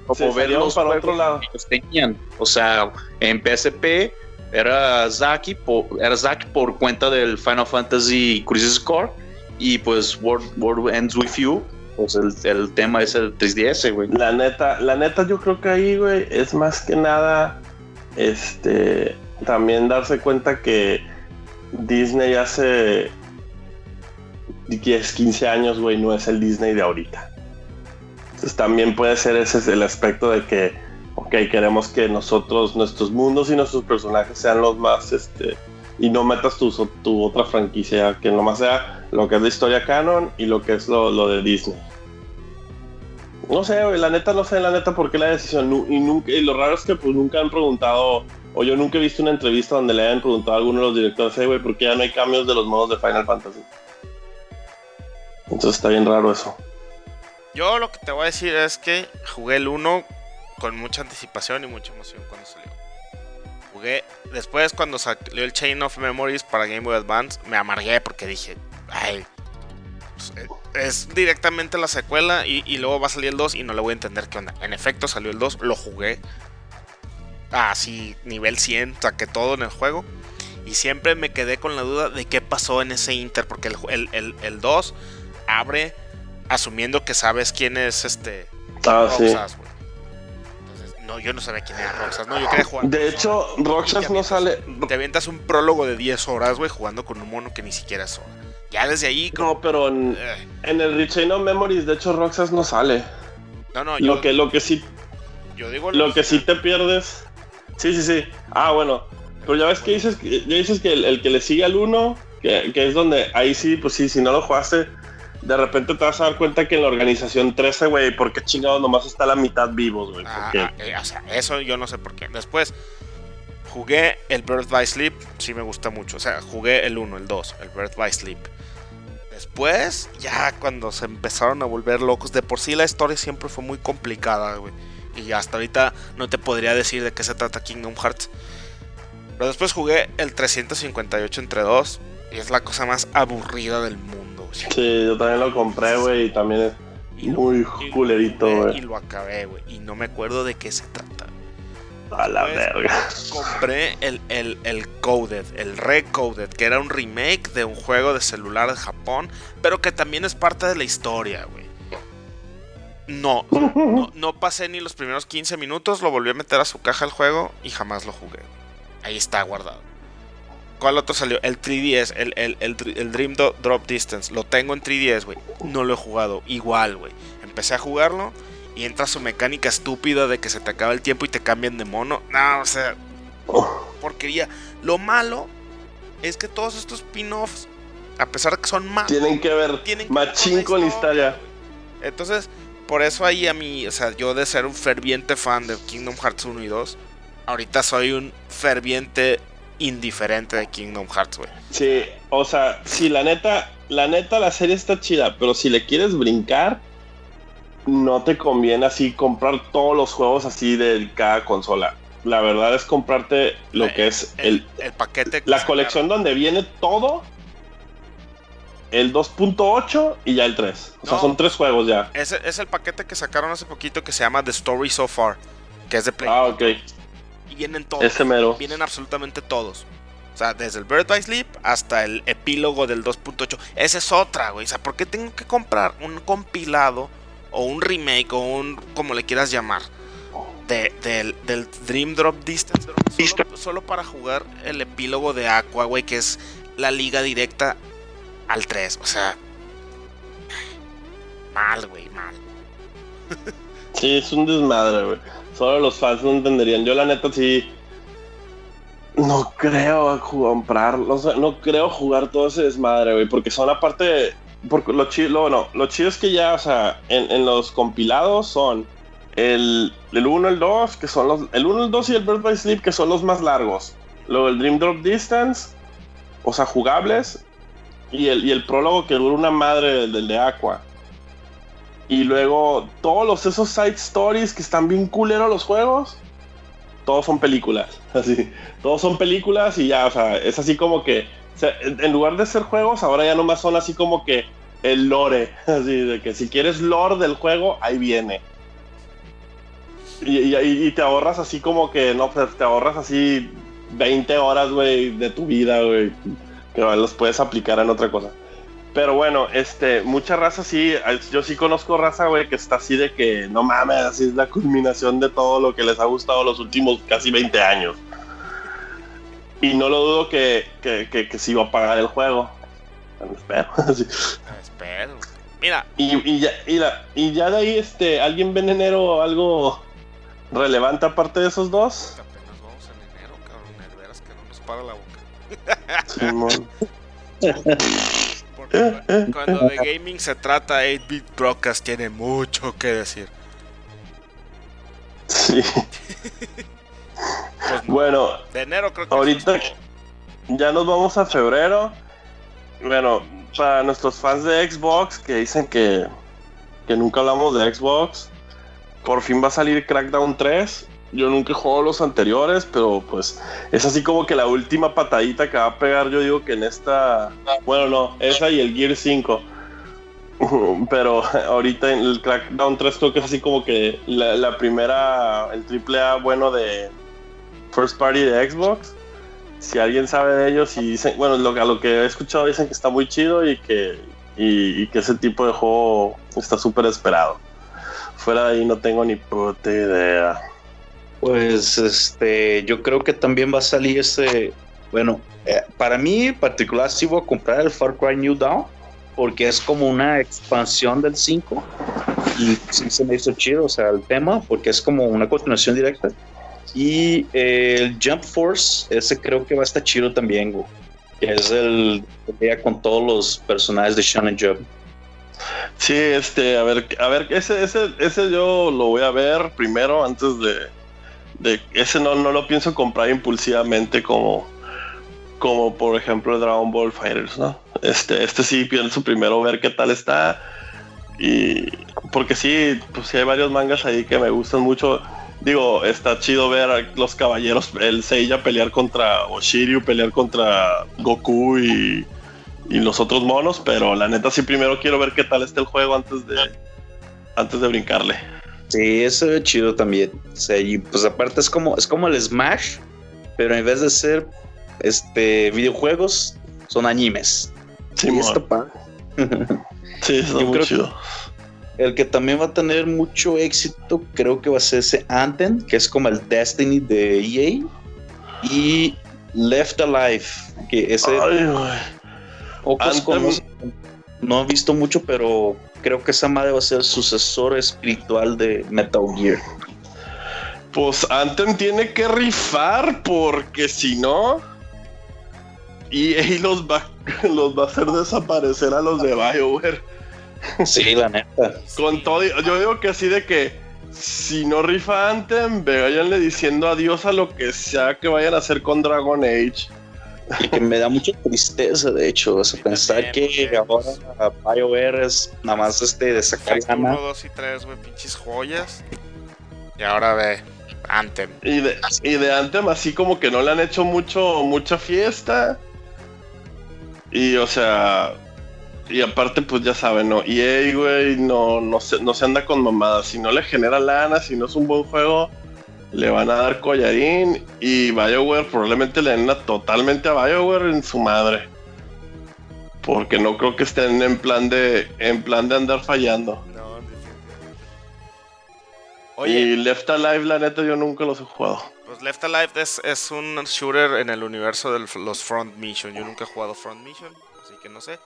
o sea, se para otro lado. tenían. O sea, en PSP era Zaki por, era Zack por cuenta del Final Fantasy Crisis Core y pues World, World Ends With You, pues el, el tema es el 3DS, güey. La neta, la neta, yo creo que ahí, güey, es más que nada. Este. También darse cuenta que Disney hace 10, 15 años, güey, no es el Disney de ahorita. Entonces también puede ser ese es el aspecto de que, ok, queremos que nosotros, nuestros mundos y nuestros personajes sean los más, este, y no metas tu, otra franquicia, que nomás sea lo que es la historia canon y lo que es lo, de Disney. No sé, la neta no sé, la neta por qué la decisión. Y, lo raro es que pues nunca han preguntado, o yo nunca he visto una entrevista donde le hayan preguntado a alguno de los directores, "Eh, güey, ¿por qué ya no hay cambios de los modos de Final Fantasy? Entonces está bien raro eso. Yo lo que te voy a decir es que jugué el 1 con mucha anticipación y mucha emoción. Jugué después cuando salió el Chain of Memories para Game Boy Advance, me amargué porque dije, ay, pues, eh, es directamente la secuela y, y luego va a salir el 2 y no le voy a entender qué onda. En efecto salió el 2, lo jugué así nivel 100, saqué todo en el juego. Y siempre me quedé con la duda de qué pasó en ese Inter, porque el, el, el, el 2 abre asumiendo que sabes quién es este Ah, sí. Roxas. No, yo no sabía quién era Roxas, no, yo quería jugar. De hecho, Roxas no sale. Te avientas un prólogo de 10 horas, güey, jugando con un mono que ni siquiera es. Ya desde ahí, como- No, pero en, eh, en el Rechain of Memories, de hecho, Roxas no sale. no, no, yo, Lo que, lo que sí yo digo Lo que sí te pierdes. Sí, sí, sí. Ah, bueno. Pero ya ves que dices, que- ya dices que el, el que le sigue al 1, que, que es donde ahí sí, pues sí, si no lo jugaste, de repente te vas a dar cuenta que en la organización 13, güey, ¿por qué chingados nomás está la mitad vivos, güey? Ah, eh, o sea, eso yo no sé por qué. Después jugué el Birth by Sleep, sí me gusta mucho. O sea, jugué el 1, el 2, el Birth by Sleep. Después, ya cuando se empezaron a volver locos, de por sí la historia siempre fue muy complicada, güey. Y hasta ahorita no te podría decir de qué se trata Kingdom Hearts. Pero después jugué el 358 entre dos. Y es la cosa más aburrida del mundo. Sí, yo también lo compré, güey, y también es Y lo- muy y culerito, güey. Y lo acabé, güey. Y no me acuerdo de qué se trata. A la Pues, verga. compré el, el, el Coded, el Recoded, que era un remake de un juego de celular de Japón, pero que también es parte de la historia, güey. No, no, no pasé ni los primeros 15 minutos, lo volví a meter a su caja el juego y jamás lo jugué. Ahí está guardado. ¿Cuál otro salió? El 3DS, el, el, el, el Dream Do- Drop Distance. Lo tengo en 3DS, güey. No lo he jugado. Igual, güey. Empecé a jugarlo y entra su mecánica estúpida de que se te acaba el tiempo y te cambian de mono. No, o sea, porquería. Lo malo es que todos estos spin-offs, a pesar de que son malos, Tienen que ver tienen que ver machín con la historia. Entonces, por eso ahí a mí, o sea, yo de ser un ferviente fan de Kingdom Hearts 1 y 2, ahorita soy un ferviente indiferente de Kingdom Hearts, güey. Sí, o sea, si la neta, la neta la serie está chida, pero si le quieres brincar, no te conviene así comprar todos los juegos así de cada consola. La verdad es comprarte lo que es el, el paquete. que la colección donde viene todo, el 2.8 y ya el 3. O sea, son tres juegos ya. Ese es el paquete que sacaron hace poquito que se llama The Story So Far, que es de Play. Ah, ok. Y vienen todos. Ese mero. Vienen absolutamente todos. O sea, desde el Bird by Sleep hasta el epílogo del 2.8. Esa es otra, güey. O sea, ¿por qué tengo que comprar un compilado o un remake o un, como le quieras llamar, de- del, del Dream Drop Distance solo, solo para jugar el epílogo de Aqua, güey, que es la liga directa al 3? O sea, mal, güey, mal. Sí, es un desmadre, güey. Solo los fans no entenderían. Yo la neta sí. No creo sea, no creo jugar todo ese desmadre, güey. Porque son aparte. Porque lo chido, lo, no, lo chido es que ya, o sea, en, los compilados son el, el 1, el 2, que son los. El 1, el 2 y el Bird by Sleep, que son los más largos. Luego el Dream Drop Distance, o sea, jugables. Y el, y el prólogo que dura una madre del, del de Aqua. Y luego todos los, esos side stories que están bien culeros los juegos, todos son películas. Así, todos son películas y ya, o sea, es así como que, en lugar de ser juegos, ahora ya nomás son así como que el lore. Así de que si quieres lore del juego, ahí viene. Y, y- y te ahorras así como que, no, pues te ahorras así 20 horas, güey, de tu vida, güey, que los puedes aplicar en otra cosa. Pero bueno, este, mucha raza sí, yo sí conozco raza, güey, que está así de que, no mames, así es la culminación de todo lo que les ha gustado los últimos casi 20 años. Y no lo dudo que, que, que, que sí va a pagar el juego. Bueno, espero. sí. Espero. Mira, Y, y, ya, y, la- y ya de ahí, este, ¿alguien ve en enero algo relevante aparte de esos dos? apenas vamos en enero, cabrón. De veras que no nos para la boca. Simón. Porque cu- cuando de gaming se trata, 8-Bit Broadcast tiene mucho que decir. Sí. Pues no, Bueno, de enero creo que ahorita- es ya nos vamos a febrero. Bueno, para nuestros fans de Xbox que dicen que, que nunca hablamos de Xbox, por fin va a salir Crackdown 3. Yo nunca he los anteriores, pero pues es así como que la última patadita que va a pegar, yo digo que en esta... Bueno, no, esa y el Gear 5. Pero ahorita en el Crackdown 3 creo que es así como que la, la primera, el triple A bueno de First Party de Xbox si alguien sabe de ellos y dicen, bueno, lo, a lo que he escuchado dicen que está muy chido y que, y, y que ese tipo de juego está súper esperado. Fuera de ahí no tengo ni puta idea. Pues este, yo creo que también va a salir ese. Bueno, eh, para mí en particular sí voy a comprar el Far Cry New Dawn porque es como una expansión del 5 y sí se me hizo chido, o sea, el tema, porque es como una continuación directa. Y eh, el Jump Force, ese creo que va a estar chido también, güey. Que es el pelea con todos los personajes de Shonen Jump. Sí, este, a ver, a ver, ese, ese, ese yo lo voy a ver primero antes de, ese no, no lo pienso comprar impulsivamente como, como por ejemplo Dragon Ball Fighters, ¿no? Este, este sí pienso primero ver qué tal está y porque sí, pues sí hay varios mangas ahí que me gustan mucho. Digo, está chido ver a los caballeros, el Seiya pelear contra Oshiryu, pelear contra Goku y, y los otros monos, pero la neta sí primero quiero ver qué tal está el juego antes de antes de brincarle. Sí, eso es chido también. O sea, y pues aparte es como, es como el Smash, pero en vez de ser este videojuegos, son animes. Sí, Y está padre. sí, está muy chido. El que también va a tener mucho éxito, creo que va a ser ese Anthem, que es como el Destiny de EA. Y Left Alive, que ese Ay, pocos Anthem- conocen. No he visto mucho, pero creo que esa madre va a ser el sucesor espiritual de Metal Gear. Pues Anthem tiene que rifar porque si no EA los va, los va a hacer desaparecer a los de BioWare. Sí, la neta. Con todo, yo digo que así de que si no rifa Anthem, váyanle diciendo adiós a lo que sea que vayan a hacer con Dragon Age. Y que me da mucha tristeza, de hecho, o sea, pensar que ahora BioWare es nada más este de sacar gana. 1, 2 y 3, güey, pinches joyas. Y ahora ve, Anthem. Y de, y de Anthem así como que no le han hecho mucho, mucha fiesta. Y o sea, y aparte pues ya saben, ¿no? EA, güey, no, no, se, no se anda con mamadas. Si no le genera lana, si no es un buen juego, le van a dar collarín. Y BioWare probablemente le den una totalmente a BioWare en su madre. Porque no creo que estén en plan de, en plan de andar fallando. No, definitivamente. Y Oye, Left Alive, la neta, yo nunca los he jugado. pues Left Alive es, es un shooter en el universo de los Front Mission. Yo nunca he jugado Front Mission, así que no sé.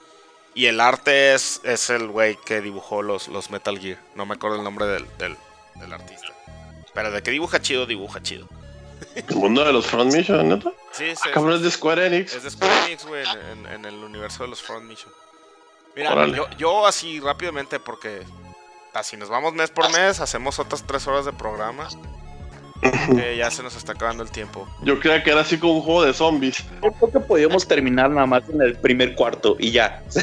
Y el arte es, es el güey que dibujó los, los Metal Gear. No me acuerdo el nombre del, del, del artista. Pero de que dibuja chido, dibuja chido. El mundo de los Front Mission, neta. Sí, sí. Ah, cabrón, es de Square Enix. Es de Square Enix, güey, en, en- en el universo de los Front Mission. Mira, yo, yo así rápidamente, porque así nos vamos mes por mes, hacemos otras tres horas de programa. que ya se nos está acabando el tiempo. Yo creía que era así como un juego de zombies. Yo creo que podíamos terminar nada más en el primer cuarto y ya. Sí,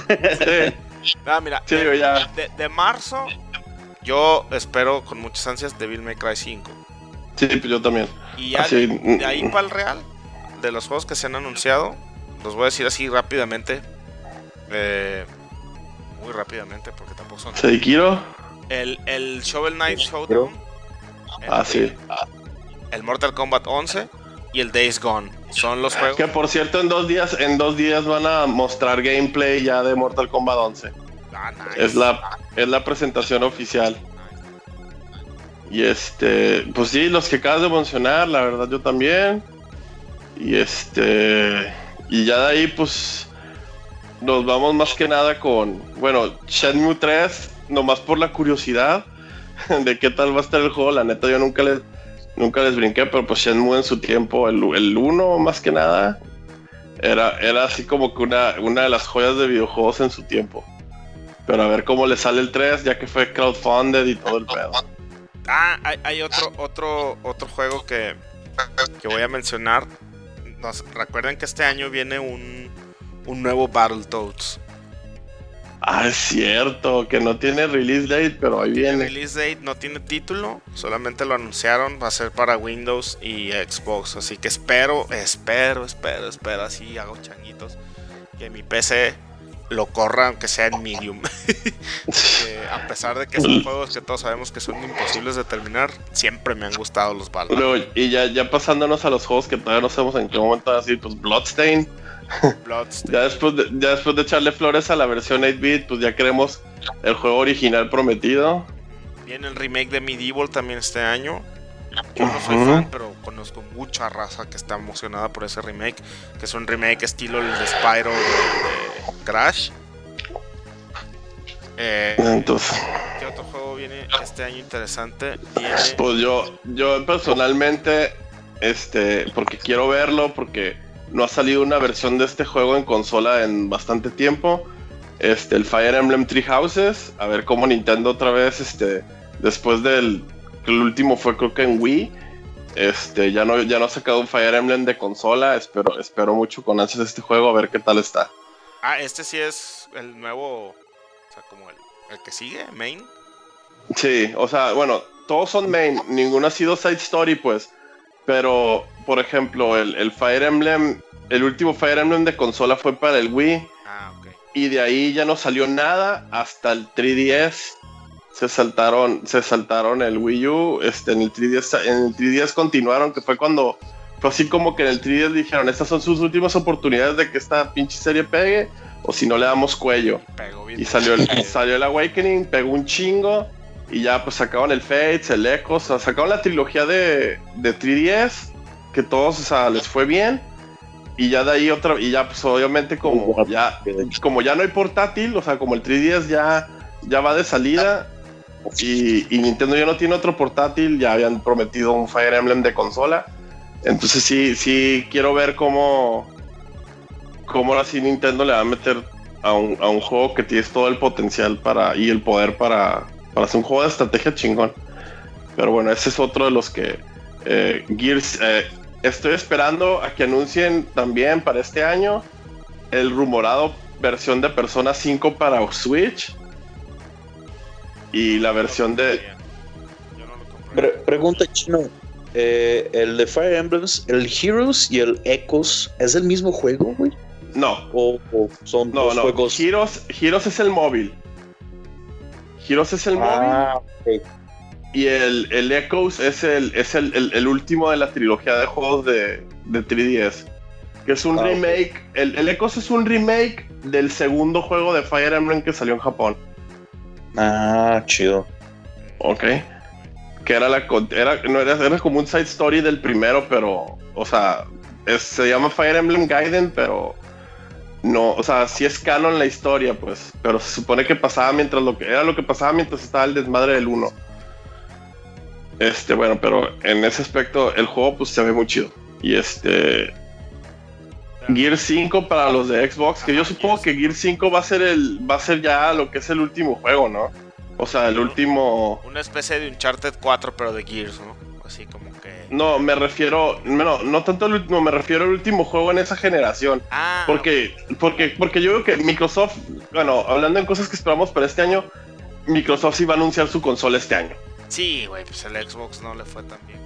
Ah, mira, sí, de, digo, ya. de- de marzo, yo espero con muchas ansias Devil May Cry 5. Sí, pues yo también. Y ya Así, de, de ahí para el real, de los juegos que se han anunciado, los voy a decir así rápidamente. eh, muy rápidamente, porque tampoco son. Sekiro. El, el Shovel Knight Showdown. El, Ah, sí. el Mortal Kombat 11 y el Days Gone. Son los juegos. Que por cierto, en dos días, en dos días van a mostrar gameplay ya de Mortal Kombat 11. Es la, es la presentación oficial. Y este, pues sí, los que acabas de mencionar, la verdad yo también. Y este, y ya de ahí pues nos vamos más que nada con, bueno, Shenmue 3, nomás por la curiosidad de qué tal va a estar el juego. La neta yo nunca les, nunca les brinqué, pero pues Shenmue en su tiempo, el, el 1 más que nada, era, era así como que una, una de las joyas de videojuegos en su tiempo. Pero a ver cómo le sale el 3, ya que fue crowdfunded y todo el pedo. Ah, hay, hay otro, otro, otro juego que, que voy a mencionar. Nos, recuerden que este año viene un, un nuevo Battletoads. Ah, es cierto, que no tiene release date, pero ahí El viene. release date no tiene título, solamente lo anunciaron, va a ser para Windows y Xbox, así que espero, espero, espero, espero, así hago changuitos, que mi PC lo corra aunque sea en medium. Que a pesar de que son juegos que todos sabemos que son imposibles de terminar, siempre me han gustado los. Luego, y ya, ya pasándonos a los juegos que todavía no sabemos en qué momento van a decir, pues Bloodstain. Ya después, de, ya después de echarle flores a la versión 8-bit, pues ya queremos el juego original prometido. Viene el remake de Medieval también este año. Yo no soy fan, pero conozco mucha raza que está emocionada por ese remake. Que es un remake estilo el de Spyro de, de Crash. Eh, Entonces, ¿Qué otro juego viene este año interesante? Viene. pues yo, yo personalmente, este, porque quiero verlo, porque no ha salido una versión de este juego en consola en bastante tiempo. Este, el Fire Emblem Three Houses, a ver cómo Nintendo otra vez, este, después del, el último fue creo que en Wii, este, ya no, ya no ha sacado un Fire Emblem de consola, espero, espero mucho con ansias este juego, a ver qué tal está. Ah, este sí es el nuevo. O sea, como el, el que sigue, main. Sí, o sea, bueno, todos son main, ninguno ha sido side story, pues. Pero, por ejemplo, el, el Fire Emblem, el último Fire Emblem de consola fue para el Wii. Ah, ok. Y de ahí ya no salió nada hasta el 3DS. Se saltaron, se saltaron el Wii U. Este, en el 3DS, en el 3DS continuaron, que fue cuando fue así como que en el 3DS dijeron, estas son sus últimas oportunidades de que esta pinche serie pegue, o si no le damos cuello. Pegó bien. Y salió el, salió el Awakening, pegó un chingo. Y ya pues sacaron el Fates, el Echo, o sea, sacaron la trilogía de, de 3DS, que todos, o sea, les fue bien. Y ya de ahí otra, y ya pues obviamente como ya, como ya no hay portátil, o sea, como el 3DS ya, ya va de salida. Y, Nintendo ya no tiene otro portátil, ya habían prometido un Fire Emblem de consola. Entonces sí, sí quiero ver cómo, cómo ahora sí Nintendo le va a meter a un, a un juego que tienes todo el potencial para y el poder para, para hacer un juego de estrategia chingón. Pero bueno, ese es otro de los que eh, Gears. eh, estoy esperando a que anuncien también para este año el rumorado versión de Persona 5 para Switch y la versión de. Pre- pregunta chino. eh, el de Fire Emblems, el Heroes y el Echoes, ¿es el mismo juego, güey? No, ¿O, o son no, dos no. juegos? Heroes, Heroes es el móvil. Heroes es el móvil. Ah, ok. Y el, el Echoes es el, es el, el- el último de la trilogía de juegos de, de 3DS. Que es un Ah, remake. El, el Echoes es un remake del segundo juego de Fire Emblem que salió en Japón. Ah, chido. Ok. Que era la. Era, no, era, era como un side story del primero, pero. O sea. es- se llama Fire Emblem Gaiden, pero. No, o sea, sí es canon la historia, pues. Pero se supone que pasaba mientras lo que. Era lo que pasaba mientras estaba el desmadre del 1. Este, bueno, pero en ese aspecto el juego pues se ve muy chido. Y este. Gear 5 para los de Xbox, que yo Ajá, supongo que Gear 5 va a ser el. va a ser ya lo que es el último juego, ¿no? O sea, el último. Una especie de Uncharted 4, pero de Gears, ¿no? Así como que. No, me refiero. No, no tanto al último, me refiero al último juego en esa generación. Ah, Porque, porque, porque yo creo que Microsoft, bueno, hablando en cosas que esperamos para este año, Microsoft sí va a anunciar su consola este año. sí, güey, pues el Xbox no le fue tan bien.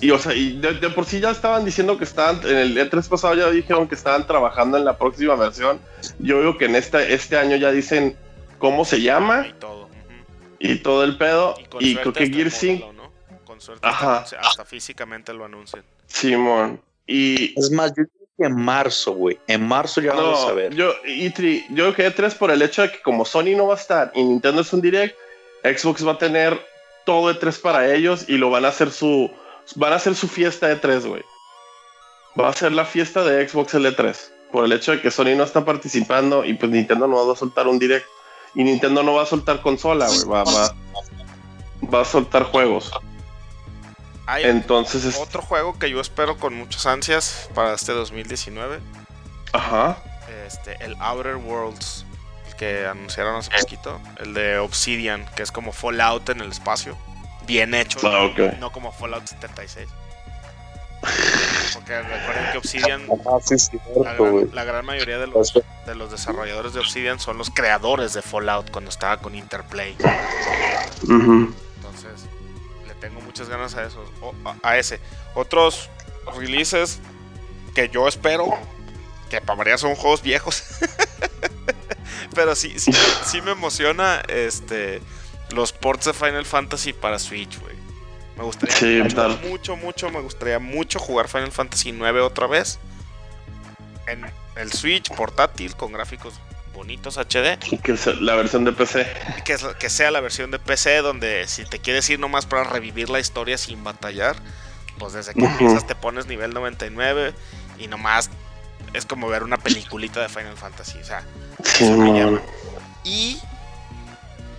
Y o sea, y de, de por sí ya estaban diciendo que estaban, en el E3 pasado ya dijeron que estaban trabajando en la próxima versión. Yo veo que en este, este año ya dicen cómo se llama Y todo. y todo el pedo. Y, Y, creo que Gear el 5, módulo, ¿no? Con suerte Ajá. hasta, hasta físicamente lo anuncian. Simón. Y Es más, yo creo que en marzo, güey. En marzo ya vamos a No, ver. yo, E3, yo creo que E3 por el hecho de que como Sony no va a estar y Nintendo es un direct, Xbox va a tener todo E3 para ellos y lo van a hacer su van a hacer su fiesta E3, güey. Va a ser la fiesta de Xbox el E3 por el hecho de que Sony no está participando y pues Nintendo no va a soltar un direct y Nintendo no va a soltar consola, güey, va, va, va a soltar juegos. Hay Entonces, es, otro juego que yo espero con muchas ansias para este 2019. ajá. Este, el Outer Worlds. Que anunciaron hace poquito. El de Obsidian, que es como Fallout en el espacio. Bien hecho. Ah. No como Fallout 76. Porque recuerden que Obsidian, Ah, sí, sí, la cierto, gran, la gran mayoría de los, de los desarrolladores de Obsidian son los creadores de Fallout cuando estaba con Interplay. Entonces, le tengo muchas ganas a esos. o- a, a ese. Otros releases que yo espero, que para variar son juegos viejos. Pero sí, sí, sí me emociona este los ports de Final Fantasy para Switch, güey. Me gustaría Sí, mucho, mucho, me gustaría mucho jugar Final Fantasy 9 otra vez. En el Switch portátil con gráficos bonitos HD. Y que es la versión de PC. Que, es- que sea la versión de PC donde si te quieres ir nomás para revivir la historia sin batallar, pues desde que empiezas te pones nivel 99 y nomás es como ver una peliculita de Final Fantasy. O sea, eso me llama. Y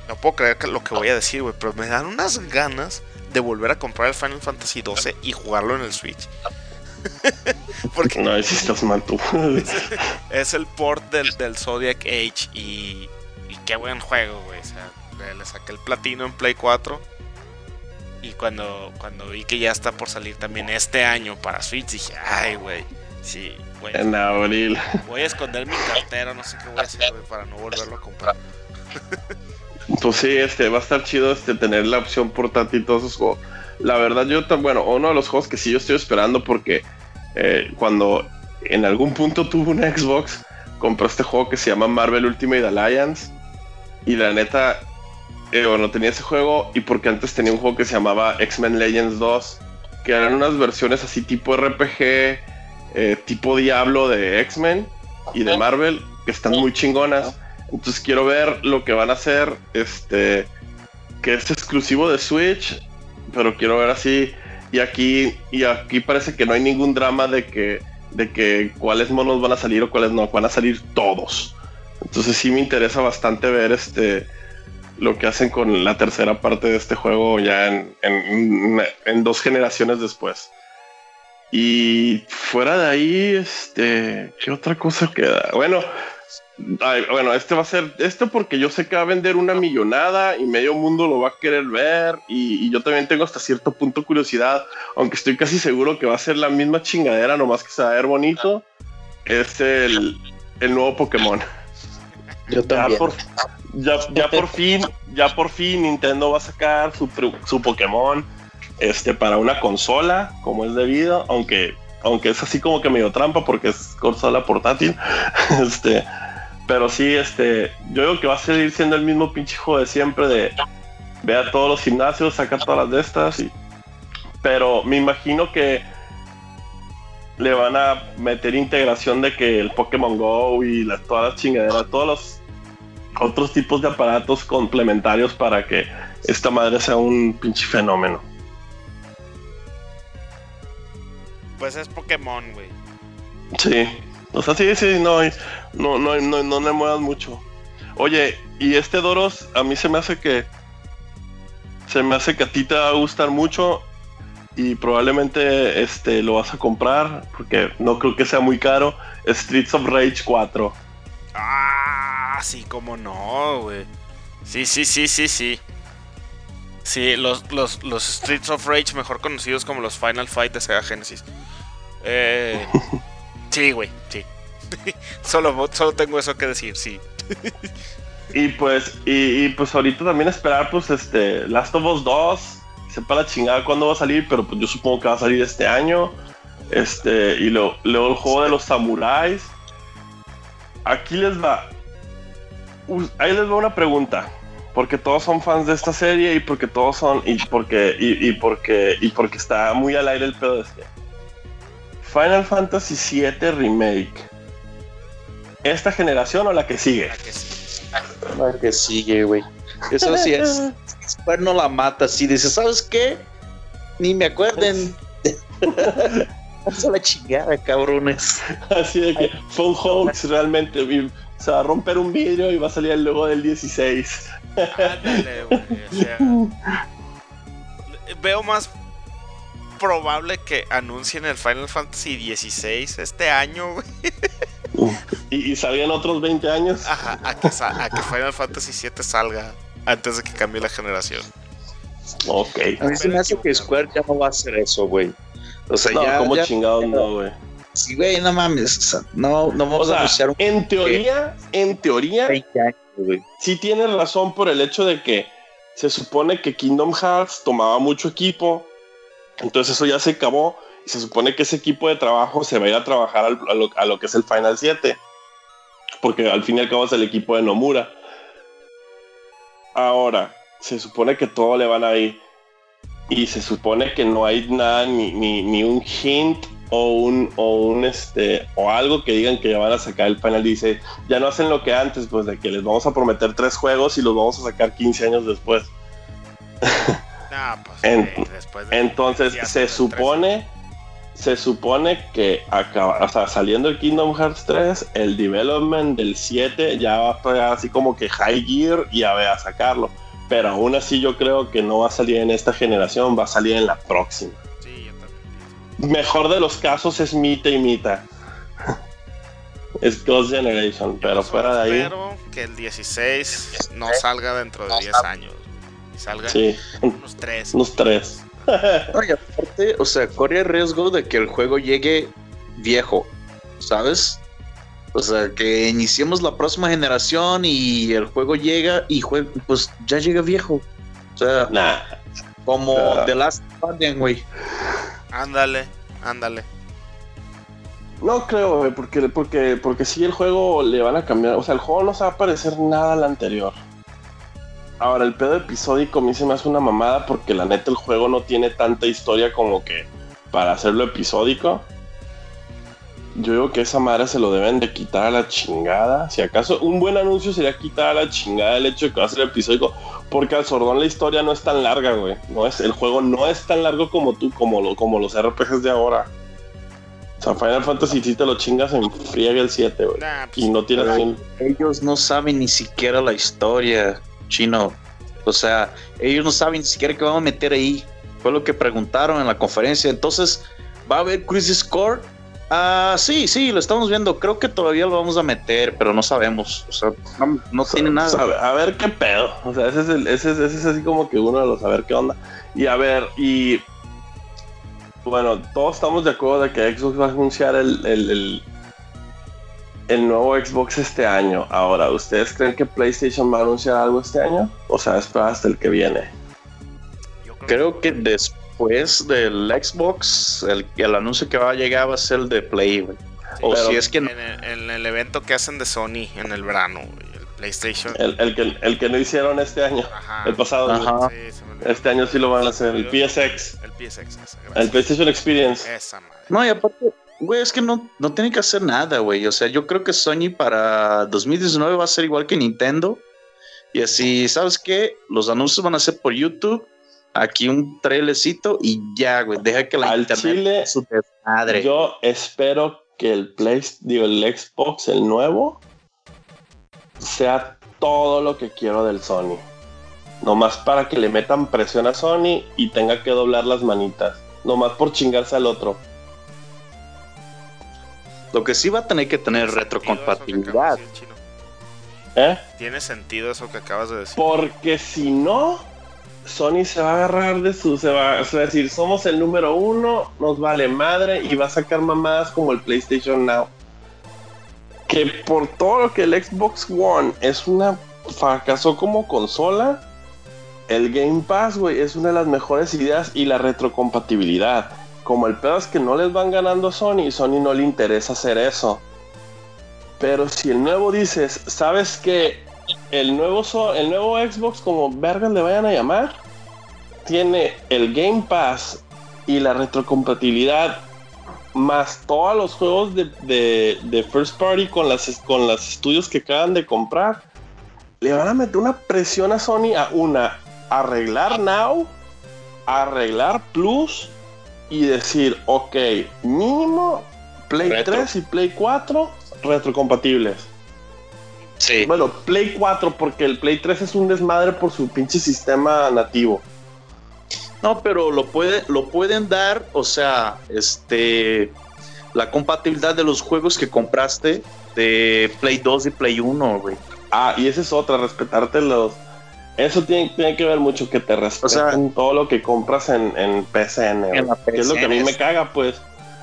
no puedo creer que lo que voy a decir, güey, pero me dan unas ganas de volver a comprar el Final Fantasy 12 y jugarlo en el Switch. Porque No, sí estás mal tú. es el port del, del Zodiac Age y, y qué buen juego, güey. O sea, le, le saqué el platino en Play 4. Y cuando, cuando vi que ya está por salir también este año para Switch, dije, ay, güey. Sí, güey. en abril. Voy a esconder mi cartera, no sé qué voy a hacer, güey, para no volverlo a comprar. Pues sí, este, va a estar chido este, tener la opción portátil y todos esos juegos. La verdad, yo, bueno, uno de los juegos que sí yo estoy esperando porque eh, cuando en algún punto tuve una Xbox, compré este juego que se llama Marvel Ultimate Alliance. Y la neta, eh, bueno, tenía ese juego y porque antes tenía un juego que se llamaba X-Men Legends 2, que eran unas versiones así tipo RPG, eh, tipo Diablo de X-Men y de Marvel, que están muy chingonas. Entonces quiero ver lo que van a hacer, este, que es exclusivo de Switch, pero quiero ver así. Y aquí, y aquí parece que no hay ningún drama de que, de que cuáles monos van a salir o cuáles no, van a salir todos. Entonces sí me interesa bastante ver este lo que hacen con la tercera parte de este juego ya en, en- dos generaciones después. Y fuera de ahí, este, ¿qué otra cosa queda? Bueno, Ay, bueno, este va a ser, este porque yo sé que va a vender una millonada y medio mundo lo va a querer ver y, y yo también tengo hasta cierto punto curiosidad, aunque estoy casi seguro que va a ser la misma chingadera, nomás que se va a ver bonito, es el, el nuevo Pokémon. Yo Ya también. por, ya, ya por fin, ya por fin Nintendo va a sacar su, su Pokémon este, para una consola, como es debido, aunque, aunque es así como que medio trampa porque es consola portátil. este, pero sí, este, yo digo que va a seguir siendo el mismo pinche juego de siempre de ve a todos los gimnasios, saca todas las de estas y. Pero me imagino que le van a meter integración de que el Pokémon Go y las, todas las chingaderas, todos los otros tipos de aparatos complementarios para que esta madre sea un pinche fenómeno. Pues es Pokémon, güey. Sí. O sea, sí, sí, no, hay- no, no, no, no le muevas mucho. Oye, y este Doros, a mí se me hace que. Se me hace que a ti te va a gustar mucho. Y probablemente este lo vas a comprar. Porque no creo que sea muy caro. Streets of Rage 4. Ah, sí, como no, güey. Sí, sí, sí, sí, sí. Sí, los, los, los Streets of Rage, mejor conocidos como los Final Fight de Sega Genesis. Eh, sí, güey, sí. solo, solo tengo eso que decir, sí. Y pues, y, y, pues ahorita también esperar, pues, este, Last of Us 2, sepa la chingada cuándo va a salir, pero pues yo supongo que va a salir este año. Este, y luego, el juego de los samuráis. Aquí les va. Ahí les va una pregunta. Porque todos son fans de esta serie y porque todos son. Y porque. Y, y porque. Y porque está muy al aire el pedo de este. Final Fantasy VII Remake. ¿Esta generación o la que sigue? La que sí. La que sigue, güey. Eso sí es. Square no la mata así. Dice, ¿sabes qué? Ni me acuerden. Vamos a la chingada, cabrones. Así de que fue un hoax realmente. y Se va a romper un vidrio y va a salir el logo del 16. Ándale, güey. O sea, veo más probable que anuncien el Final Fantasy XVI este año, güey. Y, y salgan otros 20 años. Ajá, a que, a que Final Fantasy VII salga antes de que cambie la generación. Ok. A mí se me hace que Square ya no va a hacer eso, güey. O sea, No, ya. como ya- chingados no, güey. Sí, güey, no mames. O sea, no, no O vamos a anunciar un en teoría, en teoría, 20 años, güey. sí tienes razón por el hecho de que se supone que Kingdom Hearts tomaba mucho equipo. Entonces eso ya se acabó. Y se supone que ese equipo de trabajo se va a ir a trabajar al- a, lo, que es el Final 7. Porque al fin y al cabo es el equipo de Nomura. Ahora, se supone que todo le van a ir. Y se supone que no hay nada, ni, ni, ni un hint o un, o un este o algo que digan que ya van a sacar el Final 16. Ya no hacen lo que antes, pues de que les vamos a prometer tres juegos y los vamos a sacar 15 años después. No, pues En- güey, después de- Entonces ya se supone, se supone que acaba, o sea, saliendo el Kingdom Hearts 3, el development del 7 ya va a estar así como que high gear y a ver a sacarlo. Pero aún así yo creo que no va a salir en esta generación, va a salir en la próxima. Sí, yo también pienso. Mejor de los casos es Mita y Mita. es Ghost Generation, pero fuera de ahí. Espero que el 16 no salga dentro de 10 años. Y salga Sí, unos 3. unos tres. No, y aparte, o sea, corre el riesgo de que el juego llegue viejo, ¿sabes? O sea, que iniciemos la próxima generación y el juego llega y jue- pues ya llega viejo. O sea, Nah, como. The Last Guardian, güey. Ándale, ándale. No creo, güey, porque, porque, porque si el juego le van a cambiar. O sea, el juego no se va a parecer nada al anterior. Ahora, el pedo episódico a mí se me hace una mamada porque la neta el juego no tiene tanta historia como que para hacerlo episódico. Yo digo que esa madre se lo deben de quitar a la chingada. Si acaso un buen anuncio sería quitar a la chingada el hecho de que va a ser episódico. Porque al sordón la historia no es tan larga, güey. No es, el juego no es tan largo como tú, como, lo, como los RPGs de ahora. O sea, Final Fantasy si te lo chingas en friega el 7, güey. Nah, pues, Y no tienes. Ellos no saben ni siquiera la historia, chino. O sea, ellos no saben ni siquiera qué van a meter ahí. Fue lo que preguntaron en la conferencia. Entonces, ¿va a haber Crisis Core? Ah, sí, sí, lo estamos viendo. Creo que todavía lo vamos a meter, pero no sabemos. O sea, no, tiene nada. A ver, qué pedo. O sea, ese es, el, ese, es, ese es así como que uno de los a ver qué onda. Y a ver, y bueno, todos estamos de acuerdo de que Xbox va a anunciar el, el nuevo Xbox este año. Ahora, ¿ustedes creen que PlayStation va a anunciar algo este año? O sea, espera hasta el que viene. Creo que después del Xbox, el, el anuncio que va a llegar va a ser el de Play, güey. O Pero- si es que en el, en el evento que hacen de Sony en el verano, el PlayStation. El, el que, el que no hicieron este año, Ajá. el pasado. Ajá. Sí. Este año sí lo van a hacer. El PSX, El PSX, esa, el. PlayStation Experience. Esa madre. No, y aparte, güey, es que no, no tiene que hacer nada, güey. O sea, yo creo que Sony para 2019 va a ser igual que Nintendo. Y así, ¿sabes qué? Los anuncios van a ser por YouTube. Aquí un trailercito y ya, güey. Deja que la Al internet chile, su desmadre. Yo espero que el Play, digo, el Xbox, el nuevo, sea todo lo que quiero del Sony. Nomás para que le metan presión a Sony y tenga que doblar las manitas. Nomás por chingarse al otro. Lo que sí va a tener que tener ¿Tiene sentido eso que acabas retrocompatibilidad. ¿Eh? Tiene sentido eso que acabas de decir. Porque si no, Sony se va a agarrar de su. Se va, se va a decir, somos el número uno, nos vale madre y va a sacar mamadas como el PlayStation Now. Que por todo lo que el Xbox One es una. fracasó como consola, el Game Pass, güey, es una de las mejores ideas y la retrocompatibilidad. Como el pedo es que no les van ganando a Sony, Sony no le interesa hacer eso. Pero si el nuevo dices, ¿sabes que el nuevo, so- el nuevo Xbox, como vergas le vayan a llamar, tiene el Game Pass y la retrocompatibilidad más todos los juegos de, de- de First Party con las, con los estudios que acaban de comprar, le van a meter una presión a Sony a una, arreglar Now, arreglar Plus y decir, ok, mínimo Play Retro. 3 y Play 4 retrocompatibles. Sí. Bueno, Play 4, porque el Play 3 es un desmadre por su pinche sistema nativo. No, pero lo, puede, lo pueden dar, o sea, este, la compatibilidad de los juegos que compraste de Play 2 y Play 1, güey. Ah, y esa es otra, respetarte los. Eso tiene, tiene que ver mucho que te respeten sea, todo lo que compras en, en güey. En la Que es lo que a mí me de pues.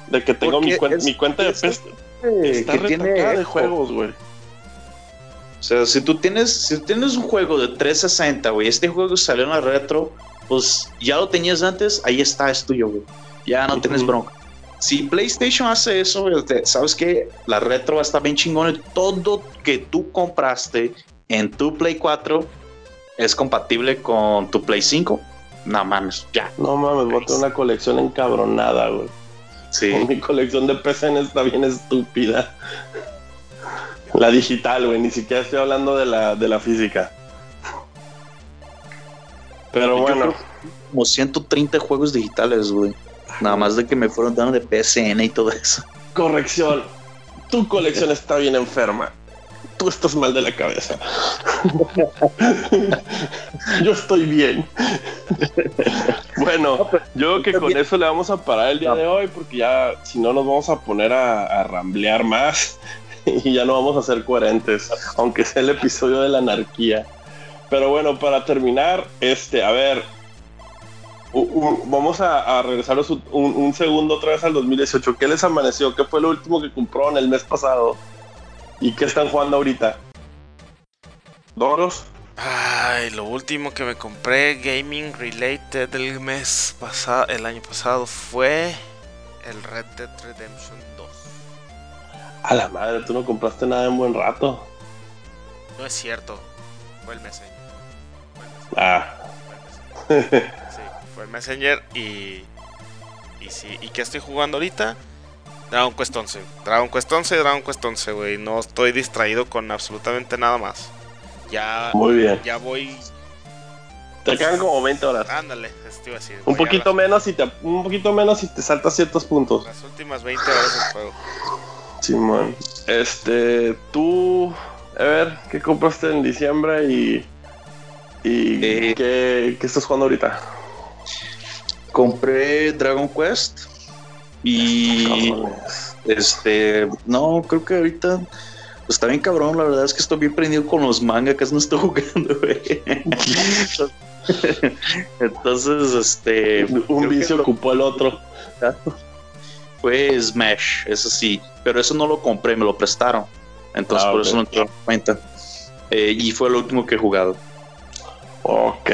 De que tengo mi, cuen- es- mi cuenta de es- PES está que tiene de juegos, güey. O sea, si tú tienes, si tienes un juego de 360, güey, este juego salió en la retro, pues ya lo tenías antes, ahí está, es tuyo, güey. Ya no tienes bronca. Si PlayStation hace eso, güey, sabes que la retro va a estar bien chingón y todo que tú compraste en tu Play 4 es compatible con tu Play 5. No mames, ya. No mames, voy a tener una colección encabronada, güey. Sí. Mi colección de PSN está bien estúpida. La digital, güey, ni siquiera estoy hablando de la, de la física. Pero Yo bueno, Como 130 juegos digitales, güey. Nada más de que me fueron dando de PSN y todo eso. corrección. Tu colección está bien enferma. Tú estás mal de la cabeza. Yo estoy bien. Bueno, yo creo que con eso le vamos a parar el día de hoy porque ya, si no, nos vamos a poner a, a ramblear más y ya no vamos a ser coherentes, aunque sea el episodio de la anarquía. Pero bueno, para terminar, este, a ver, u- u- vamos a, a regresaros un, un- un segundo otra vez al 2018. ¿Qué les amaneció? ¿Qué fue lo último que compraron el mes pasado? ¿Y qué están jugando ahorita? ¿Doros? Ay, lo último que me compré gaming related el mes pasado, el año pasado fue el Red Dead Redemption 2. A la madre, tú no compraste nada en buen rato. No es cierto, fue el Messenger. Fue el Messenger, Ah, fue el Messenger. Sí, fue el Messenger y y sí, ¿y qué estoy jugando ahorita? Dragon Quest 11. Dragon Quest 11, Dragon Quest 11, güey. No estoy distraído con absolutamente nada más. Ya muy bien. ya voy Te quedan como 20 horas. Ándale, te iba a decir. Un poquito las- menos y te un poquito menos y te saltas ciertos puntos. Las últimas 20 horas del juego. Simón. Este, tú, a ver, ¿qué compraste en diciembre y y Eh. qué, qué estás jugando ahorita? Compré Dragon Quest y. Este, no, creo que ahorita pues está bien cabrón, la verdad es que estoy bien prendido con los mangas, casi no estoy jugando, güey. Entonces, este. Un vicio ocupó el otro. Fue Smash, eso sí. Pero eso no lo compré, me lo prestaron. Entonces, Ah, por eso no te cuenta. Eh, y fue el último que he jugado. Ok.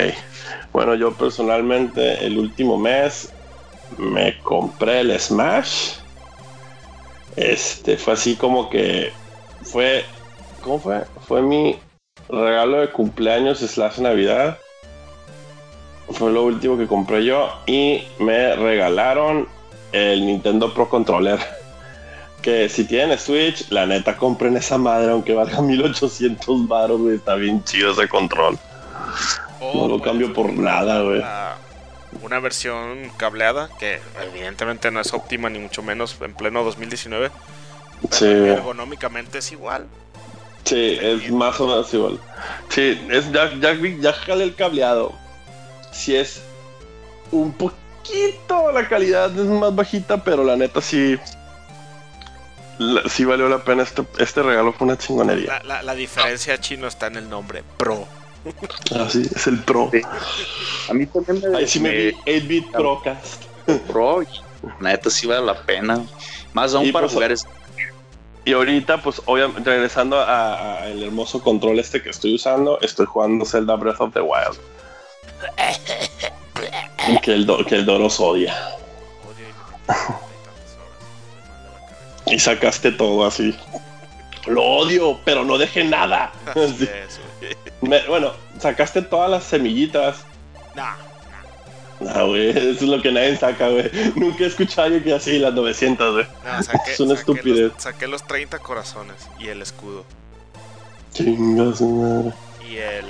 Bueno, yo personalmente el último mes me compré el Smash. Este fue así como que fue. ¿Cómo fue? Fue mi regalo de cumpleaños slash Navidad. Fue lo último que compré yo. Y me regalaron el Nintendo Pro Controller. Que si tienen Switch, la neta compren esa madre, aunque valga 1800 baros. Está bien chido ese control. O No lo puedes cambio por nada, güey. Una versión cableada que evidentemente no es óptima ni mucho menos en pleno 2019. Sí, Ergonómicamente es igual. sí, es más o menos igual. Sí, es, ya, ya, ya jalé el cableado. Sí es un poquito la calidad es más bajita, pero la neta sí. sí valió la pena. Este, este regalo fue una chingonería. La, la- la diferencia chino está en el nombre, Pro. Así es el Pro. Sí. A mí también me, Ahí sí me me vi 8-bit Procast. la neta sí vale la pena. Más aún Y para pues, jugar es Y ahorita, pues, obviamente, regresando a- a el hermoso control este que estoy usando, estoy jugando Zelda Breath of the Wild. que, el do- que el Doros odia. Odio y sacaste todo así. Lo odio, pero no deje nada. Así Sí. Me- bueno, sacaste todas las semillitas. Nah, No, güey, eso es lo que nadie saca, güey. Nunca he escuchado a alguien que así las 900, güey. saqué, Es una saqué estupidez. Los, saqué los 30 corazones y el escudo. Chinga su madre. Y el.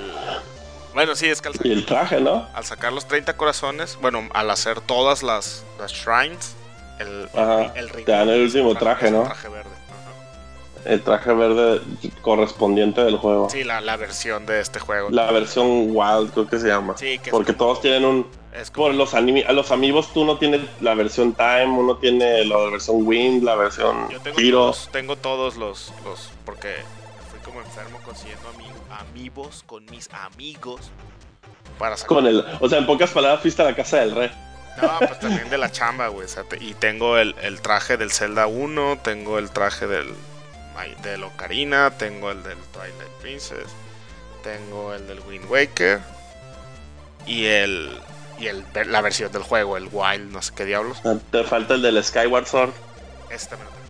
Bueno, sí, es que al, Y el traje, ¿no? al sacar los 30 corazones, bueno, al hacer todas las, las shrines, el, Ajá, el, el te dan el último traje, un ¿no? traje verde. El traje verde correspondiente del juego. Sí, la, la versión de este juego. La versión Wild, creo que se llama. Sí, que Porque como- todos tienen un. Es como, Por los, animi- a los amigos, tú no tienes la versión Time, uno tiene la versión Wind, la versión yo tengo Hero. todos, tengo todos los, los. Porque fui como enfermo consiguiendo ami- amigos con mis amigos. Para sacar. Con el, o sea, en pocas palabras, fuiste a la casa del rey. No, pues también de la chamba, güey. o sea, te- y tengo el, el traje del Zelda 1, tengo el traje del del Ocarina, tengo el del Twilight Princess, tengo el del Wind Waker y el y el la versión del juego, el Wild, no sé qué diablos. Ah, Te falta el del Skyward Sword. Este me lo tengo.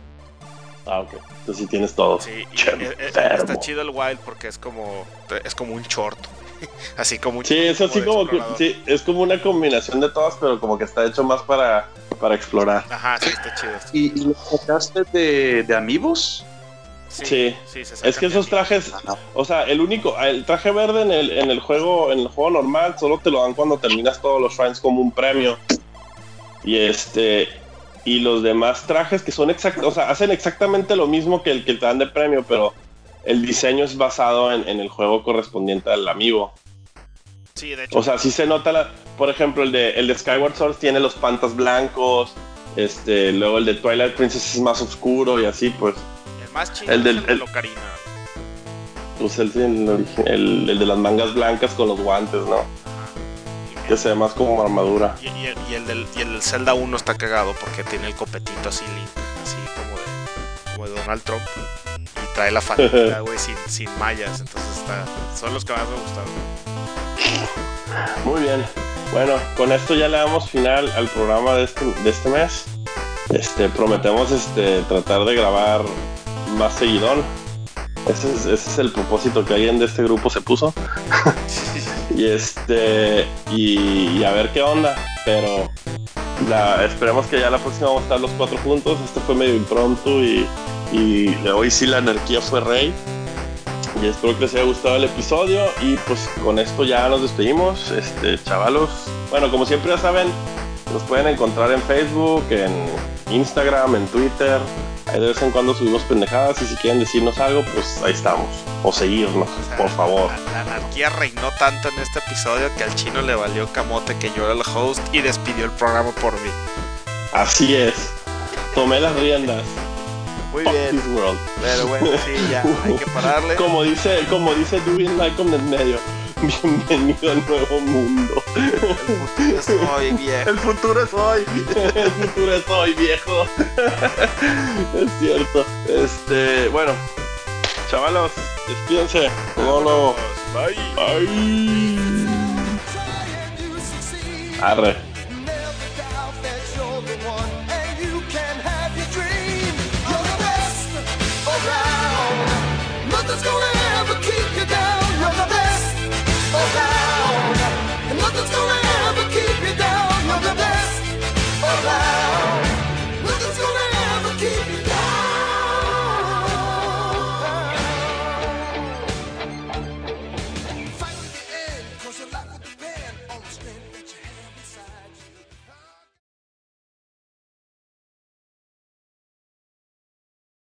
Ah, ok. Entonces sí tienes todo. Sí, y e- e- está chido el Wild porque es como es como un short. Así como un Sí, es así como que, sí, es como una combinación de todas, pero como que está hecho más para, para explorar. Ajá, sí, está chido. ¿Y, y lo sacaste de, de amigos? Sí, Sí. se Es que esos trajes, o sea, el único, el traje verde en el, en el juego, en el juego normal, solo te lo dan cuando terminas todos los shrines como un premio. Y este, y los demás trajes que son exactos, o sea, hacen exactamente lo mismo que el que te dan de premio, pero el diseño es basado en, en el juego correspondiente al amigo. Sí, de hecho. O sea, sí se nota la, por ejemplo, el de, el de Skyward Sword tiene los pantas blancos, este, luego el de Twilight Princess es más oscuro y así, pues, más el es del- el de el- Ocarina. pues el, el, el- de las mangas blancas con los guantes, ¿no? Que se ve más como armadura. Y, y- y el del, y el del Zelda 1 está cagado porque tiene el copetito así, así como de, como de Donald Trump. Y trae la faldita, güey, sin, sin mallas. Entonces está, son los que más me gustaron. Muy bien. Bueno, con esto ya le damos final al programa de este, de este mes. Este, prometemos este, tratar de grabar más seguidón. Ese es, ese es el propósito que alguien de este grupo se puso. y este y, y a ver qué onda. Pero la, esperemos que ya la próxima vamos a estar los cuatro juntos. Este fue medio impromptu y, y hoy sí la anarquía fue rey. Y espero que les haya gustado el episodio. Y pues con esto ya nos despedimos. Este, chavalos. Bueno, como siempre ya saben, nos pueden encontrar en Facebook, en Instagram, en Twitter. Ahí de vez en cuando subimos pendejadas. Y si quieren decirnos algo, pues ahí estamos. O seguirnos, O sea, por favor. La, la anarquía reinó tanto en este episodio que al chino le valió camote que yo era el host y despidió el programa por mí. Así es. Tomé las riendas. Muy Fuck bien. this world. Pero bueno, sí, ya, hay que pararle. Como dice, como dice Dewey Malcolm en medio. Bienvenido al nuevo mundo. Soy viejo. El futuro es hoy. El futuro es hoy, viejo. Es cierto. Este, bueno. Chavalos, despídense. No, no. Bye. Ay. Arre.